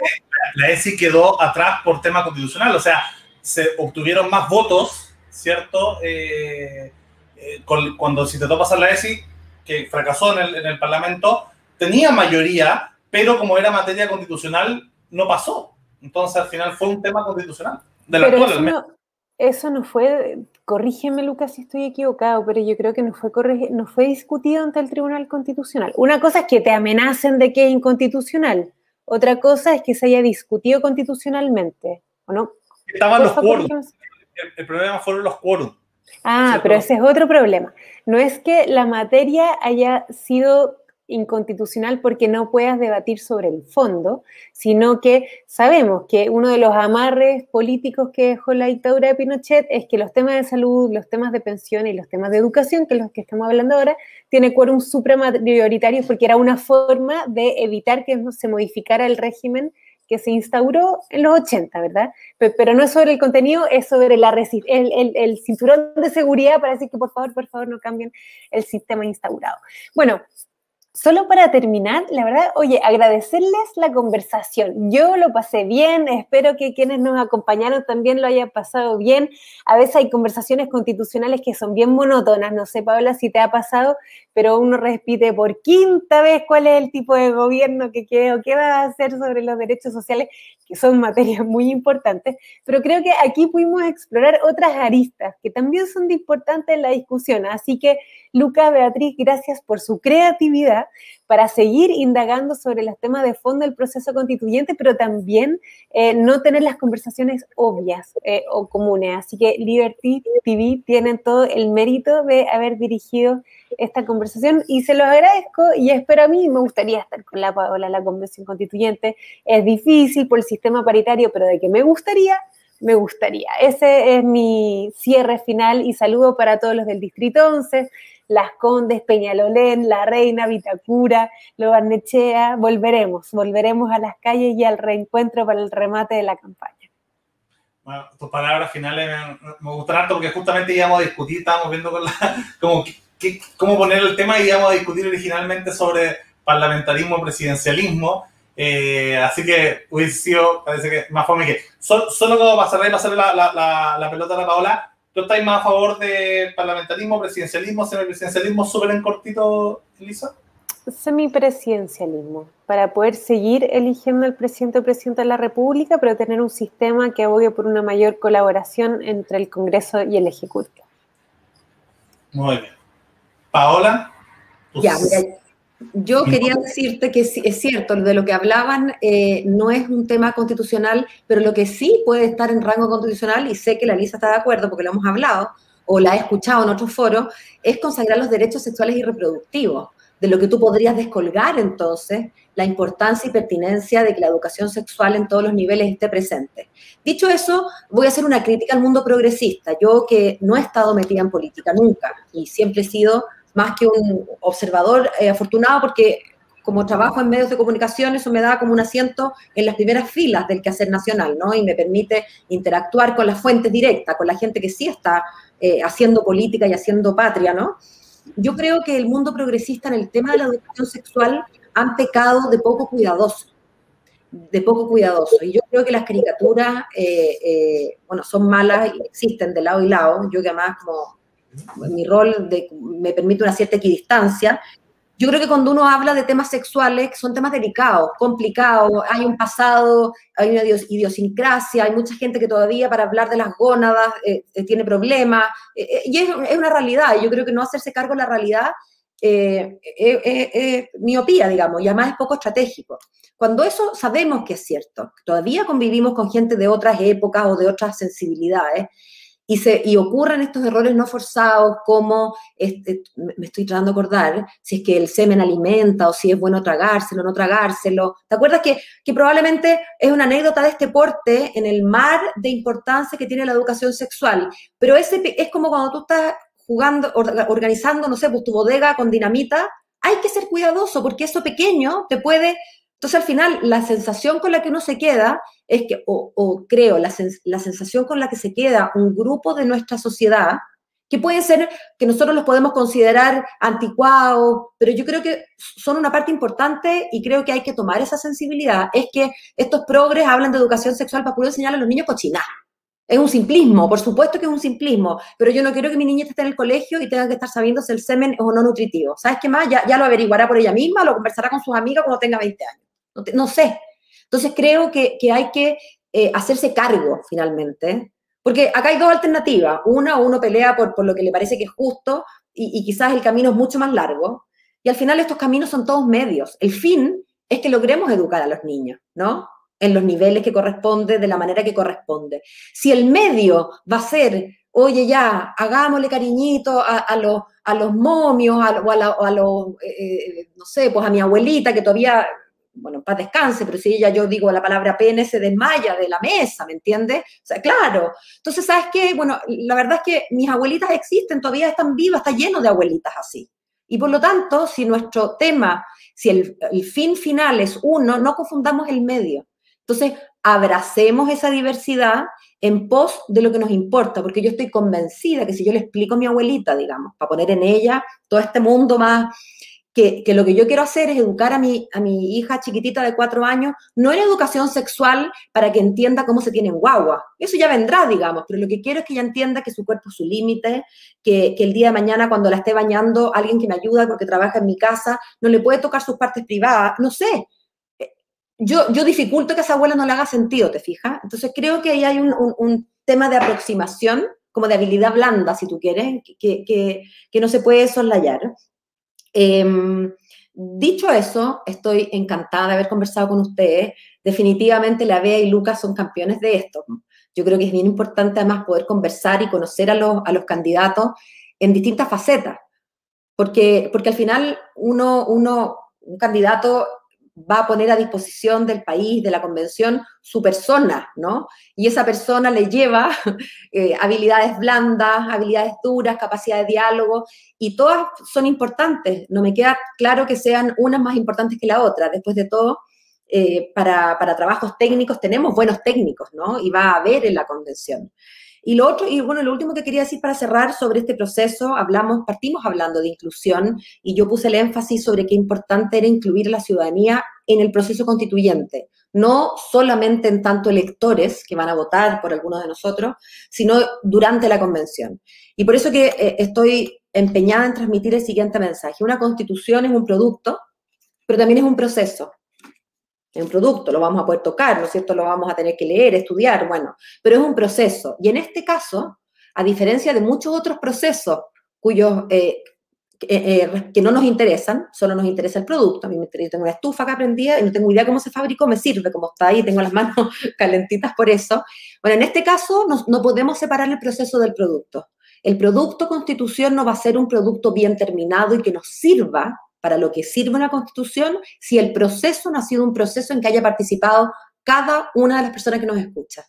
la ESI quedó atrás por tema constitucional, o sea, se obtuvieron más votos, ¿cierto? Eh, eh, cuando se intentó pasar la ESI, que fracasó en el, en el Parlamento, tenía mayoría, pero como era materia constitucional, no pasó. Entonces, al final fue un tema constitucional. De la actual, eso no fue, corrígeme Lucas si estoy equivocado, pero yo creo que no fue, no fue discutido ante el Tribunal Constitucional. Una cosa es que te amenacen de que es inconstitucional, otra cosa es que se haya discutido constitucionalmente, ¿o no? Estaban los quórums. El, problema fueron los quórums. Ah, pero ese es otro problema. No es que la materia haya sido inconstitucional porque no puedas debatir sobre el fondo, sino que sabemos que uno de los amarres políticos que dejó la dictadura de Pinochet es que los temas de salud, los temas de pensión y los temas de educación, que es los que estamos hablando ahora, tiene quórum supramayoritario porque era una forma de evitar que se modificara el régimen que se instauró en los 80, ¿verdad? Pero no es sobre el contenido, es sobre la el, el, el cinturón de seguridad para decir que por favor, por favor, no cambien el sistema instaurado. Bueno, Solo para terminar, la verdad, oye, agradecerles la conversación. Yo lo pasé bien, espero que quienes nos acompañaron también lo hayan pasado bien. A veces hay conversaciones constitucionales que son bien monótonas, no sé, Paola, si te ha pasado, pero uno repite por quinta vez cuál es el tipo de gobierno que quiere o qué va a hacer sobre los derechos sociales, que son materias muy importantes. Pero creo que aquí pudimos explorar otras aristas que también son importantes en la discusión. Así que, Luca, Beatriz, gracias por su creatividad para seguir indagando sobre los temas de fondo del proceso constituyente, pero también eh, no tener las conversaciones obvias eh, o comunes. Así que Liberty TV tienen todo el mérito de haber dirigido esta conversación y se los agradezco y espero a mí, me gustaría estar con la Paola, la convención constituyente. Es difícil por el sistema paritario, pero de que me gustaría, me gustaría. Ese es mi cierre final y saludo para todos los del Distrito 11, las Condes, Peñalolén, La Reina, Vitacura, Lobarnechea, volveremos, volveremos a las calles y al reencuentro para el remate de la campaña. Bueno, tus palabras finales me, gustan porque justamente íbamos a discutir, estábamos viendo con la, <laughs> cómo poner el tema y íbamos a discutir originalmente sobre parlamentarismo, presidencialismo, Eh, así que hubiese sido, parece que más fome que. Solo, solo como para cerrar y pasarle la, la, la, la pelota a la Paola, ¿tú estás más a favor de parlamentarismo, presidencialismo, semipresidencialismo, súper en cortito, Elisa? Semipresidencialismo, para poder seguir eligiendo al presidente o presidente de la República, pero tener un sistema que abogue por una mayor colaboración entre el Congreso y el Ejecutivo. Muy bien. Paola. Ya, mira, yo quería decirte que es cierto, de lo que hablaban eh, no es un tema constitucional, pero lo que sí puede estar en rango constitucional, y sé que la Lisa está de acuerdo porque lo hemos hablado o la he escuchado en otros foros, es consagrar los derechos sexuales y reproductivos, de lo que tú podrías descolgar entonces la importancia y pertinencia de que la educación sexual en todos los niveles esté presente. Dicho eso, voy a hacer una crítica al mundo progresista. Yo que no he estado metida en política nunca y siempre he sido más que un observador eh, afortunado porque como trabajo en medios de comunicación, eso me da como un asiento en las primeras filas del quehacer nacional, ¿no? Y me permite interactuar con las fuentes directas, con la gente que sí está eh, haciendo política y haciendo patria, ¿no? Yo creo que el mundo progresista en el tema de la educación sexual han pecado de poco cuidadoso, de poco cuidadoso. Y yo creo que las caricaturas, eh, bueno, son malas y existen de lado y lado. Yo que además como mi rol de, me permite una cierta equidistancia. Yo creo que cuando uno habla de temas sexuales, son temas delicados, complicados, hay un pasado, hay una idiosincrasia, hay mucha gente que todavía para hablar de las gónadas eh, eh, tiene problemas, eh, y es, una realidad, yo creo que no hacerse cargo de la realidad es miopía, digamos, y además es poco estratégico. Cuando eso sabemos que es cierto, todavía convivimos con gente de otras épocas o de otras sensibilidades, y, se, y ocurren estos errores no forzados como, este, me estoy tratando de acordar, si es que el semen alimenta o si es bueno tragárselo o no tragárselo. ¿Te acuerdas que, que probablemente es una anécdota de este porte en el mar de importancia que tiene la educación sexual? Pero ese es como cuando tú estás jugando, organizando, no sé, pues tu bodega con dinamita, hay que ser cuidadoso porque eso pequeño te puede entonces, al final, la sensación con la que uno se queda es que, o, creo, la, la, sensación con la que se queda un grupo de nuestra sociedad, que puede ser que nosotros los podemos considerar anticuados, pero yo creo que son una parte importante y creo que hay que tomar esa sensibilidad, es que estos progres hablan de educación sexual para poder enseñar a los niños cochinar. Es un simplismo, por supuesto que es un simplismo, pero yo no quiero que mi niña esté en el colegio y tenga que estar sabiendo si el semen es o no nutritivo. ¿Sabes qué más? Ya, ya lo averiguará por ella misma, lo conversará con sus amigas cuando tenga 20 años no, sé. Entonces creo que, hay que eh, hacerse cargo finalmente, porque acá hay dos alternativas. Una, uno pelea por, por lo que le parece que es justo y, quizás el camino es mucho más largo. Y al final estos caminos son todos medios. El fin es que logremos educar a los niños, ¿no? En los niveles que corresponde, de la manera que corresponde. Si el medio va a ser, oye ya, hagámosle cariñito a, los, a los momios, a, o a, los, eh, eh, no sé, pues a mi abuelita que todavía bueno, paz descanse, pero si ella yo digo la palabra pene, se desmaya de la mesa, ¿me entiendes? O sea, claro. Entonces, ¿sabes qué? Bueno, la verdad es que mis abuelitas existen, todavía están vivas, está lleno de abuelitas así. Y por lo tanto, si nuestro tema, si el, el fin final es uno, no confundamos el medio. Entonces, abracemos esa diversidad en pos de lo que nos importa, porque yo estoy convencida que si yo le explico a mi abuelita, digamos, para poner en ella todo este mundo más que, lo que yo quiero hacer es educar a mi, a mi hija chiquitita de cuatro años, no en educación sexual para que entienda cómo se tiene guagua. Eso ya vendrá, digamos, pero lo que quiero es que ella entienda que su cuerpo es su límite, que, que, el día de mañana cuando la esté bañando, alguien que me ayuda porque trabaja en mi casa, no le puede tocar sus partes privadas, no sé. Yo, yo dificulto que a esa abuela no le haga sentido, ¿te fijas? Entonces creo que ahí hay un, un, un tema de aproximación, como de habilidad blanda, si tú quieres, que, que, que no se puede soslayar. Em, dicho eso, estoy encantada de haber conversado con ustedes. Definitivamente la Bea y Lucas son campeones de esto. Yo creo que es bien importante además poder conversar y conocer a los, a los candidatos en distintas facetas, porque, porque al final uno, uno, un candidato va a poner a disposición del país, de la convención, su persona, ¿no? Y esa persona le lleva <laughs> eh, habilidades blandas, habilidades duras, capacidad de diálogo, y todas son importantes. No me queda claro que sean unas más importantes que la otra. Después de todo, eh, para, para, trabajos técnicos tenemos buenos técnicos, ¿no? Y va a haber en la convención. Y lo otro, y bueno, lo último que quería decir para cerrar sobre este proceso, hablamos, partimos hablando de inclusión y yo puse el énfasis sobre qué importante era incluir a la ciudadanía en el proceso constituyente, no solamente en tanto electores que van a votar por algunos de nosotros, sino durante la convención. Y por eso que eh, estoy empeñada en transmitir el siguiente mensaje. Una constitución es un producto, pero también es un proceso. Es un producto, lo vamos a poder tocar, ¿no es cierto? Lo vamos a tener que leer, estudiar, bueno, pero es un proceso. Y en este caso, a diferencia de muchos otros procesos cuyos eh, eh, eh, que no nos interesan, solo nos interesa el producto. A mí me tengo una estufa que aprendía y no tengo idea cómo se fabricó, me sirve como está ahí, tengo las manos <laughs> calentitas por eso. Bueno, en este caso no, no podemos separar el proceso del producto. El producto constitución no va a ser un producto bien terminado y que nos sirva para lo que sirve una constitución si el proceso no ha sido un proceso en que haya participado cada una de las personas que nos escucha.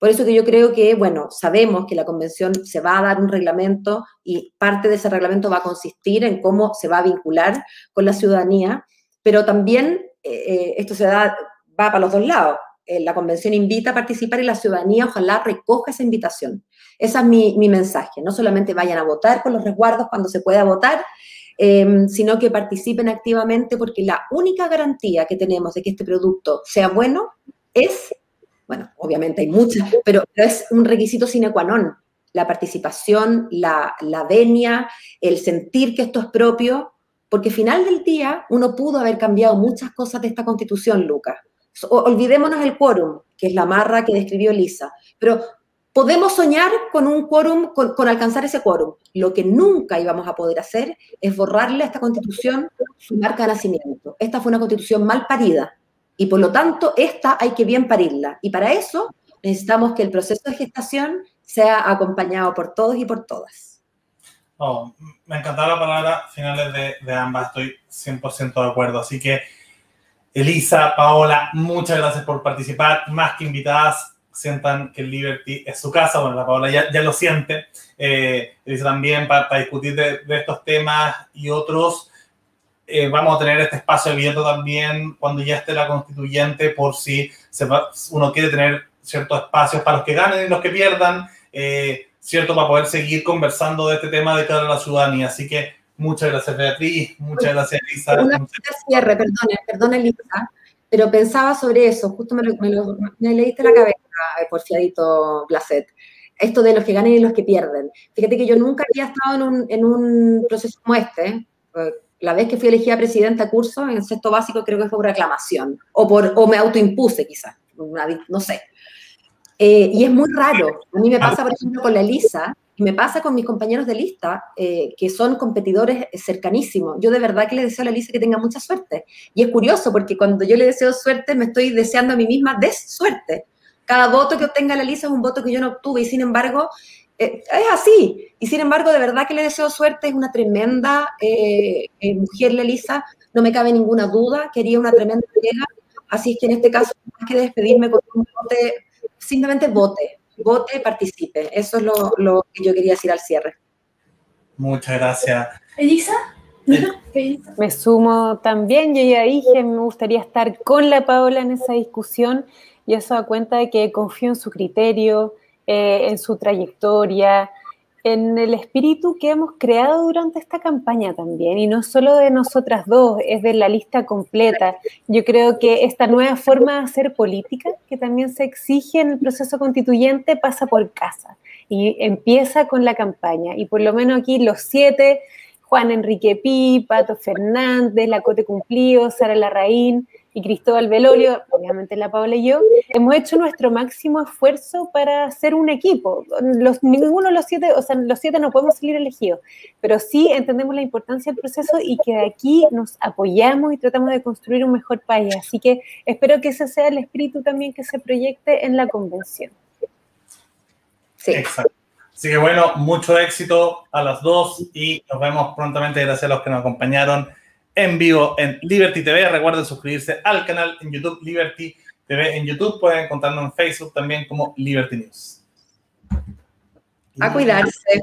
Por eso que yo creo que, bueno, sabemos que la convención se va a dar un reglamento y parte de ese reglamento va a consistir en cómo se va a vincular con la ciudadanía, pero también eh, eh, esto se da, va para los dos lados. Eh, la convención invita a participar y la ciudadanía ojalá recoja esa invitación. Ese es mi, mi mensaje. No solamente vayan a votar con los resguardos cuando se pueda votar, sino que participen activamente porque la única garantía que tenemos de que este producto sea bueno es bueno, obviamente hay muchas, pero, es un requisito sine qua non. La participación, la, la venia, el sentir que esto es propio, porque al final del día uno pudo haber cambiado muchas cosas de esta constitución, Lucas. Olvidémonos el quórum, que es la marra que describió Lisa, pero podemos soñar con un quórum, con, con, alcanzar ese quórum. Lo que nunca íbamos a poder hacer es borrarle a esta constitución su marca de nacimiento. Esta fue una constitución mal parida, y por lo tanto, esta hay que bien parirla. Y para eso necesitamos que el proceso de gestación sea acompañado por todos y por todas. Oh, me encantaba la palabra finales de, de ambas, estoy 100% de acuerdo. Así que, Elisa, Paola, muchas gracias por participar. Más que invitadas, sientan que el Liberty es su casa. Bueno, la Paola ya, ya lo siente. Eh, Elisa también para, para discutir de, de, estos temas y otros. Eh, vamos a tener este espacio abierto también cuando ya esté la constituyente por si se va, uno quiere tener ciertos espacios para los que ganen y los que pierdan, eh, ¿cierto? Para poder seguir conversando de este tema de cara a la ciudadanía. Así que muchas gracias Beatriz, muchas gracias Elisa. Una cierre, perdone, perdone Elisa, pero pensaba sobre eso, justo me, lo, me, lo, leíste la cabeza, eh, porfiadito Placet esto de los que ganen y los que pierden. Fíjate que yo nunca había estado en un, en un proceso como este, la vez que fui elegida presidenta a curso, en sexto básico creo que fue por aclamación, o, por, o me autoimpuse quizás, no sé. Eh, y es muy raro. A mí me pasa, por ejemplo, con la Elisa, me pasa con mis compañeros de lista, eh, que son competidores cercanísimos. Yo de verdad que le deseo a la Elisa que tenga mucha suerte. Y es curioso, porque cuando yo le deseo suerte, me estoy deseando a mí misma suerte. Cada voto que obtenga la Elisa es un voto que yo no obtuve, y sin embargo, eh, es así. Y sin embargo, de verdad que le deseo suerte, es una tremenda eh, mujer, Lelisa, no me cabe ninguna duda, quería una tremenda entrega, así es que en este caso, más que despedirme con un vote, simplemente vote, vote, participe. Eso es lo, lo que yo quería decir al cierre. Muchas gracias. Elisa. <laughs> Me sumo también, yo ya dije, me gustaría estar con la Paola en esa discusión y eso da cuenta de que confío en su criterio, eh, en su trayectoria, en el espíritu que hemos creado durante esta campaña también, y no solo de nosotras dos, es de la lista completa. Yo creo que esta nueva forma de hacer política, que también se exige en el proceso constituyente, pasa por casa y empieza con la campaña. Y por lo menos aquí los siete, Juan Enrique Pi, Pato Fernández, Lacote Cumplido, Sara Larraín, y Cristóbal Belolio, obviamente la Paula y yo, hemos hecho nuestro máximo esfuerzo para hacer un equipo. Ninguno de los siete, o sea, los siete no podemos salir elegidos, pero sí entendemos la importancia del proceso y que de aquí nos apoyamos y tratamos de construir un mejor país. Así que espero que ese sea el espíritu también que se proyecte en la convención. Sí. Exacto. Así que bueno, mucho éxito a las dos y nos vemos prontamente. Gracias a los que nos acompañaron en vivo en Liberty TV. Recuerden suscribirse al canal en YouTube Liberty TV en YouTube. Pueden encontrarnos en Facebook también como Liberty News. A cuidarse.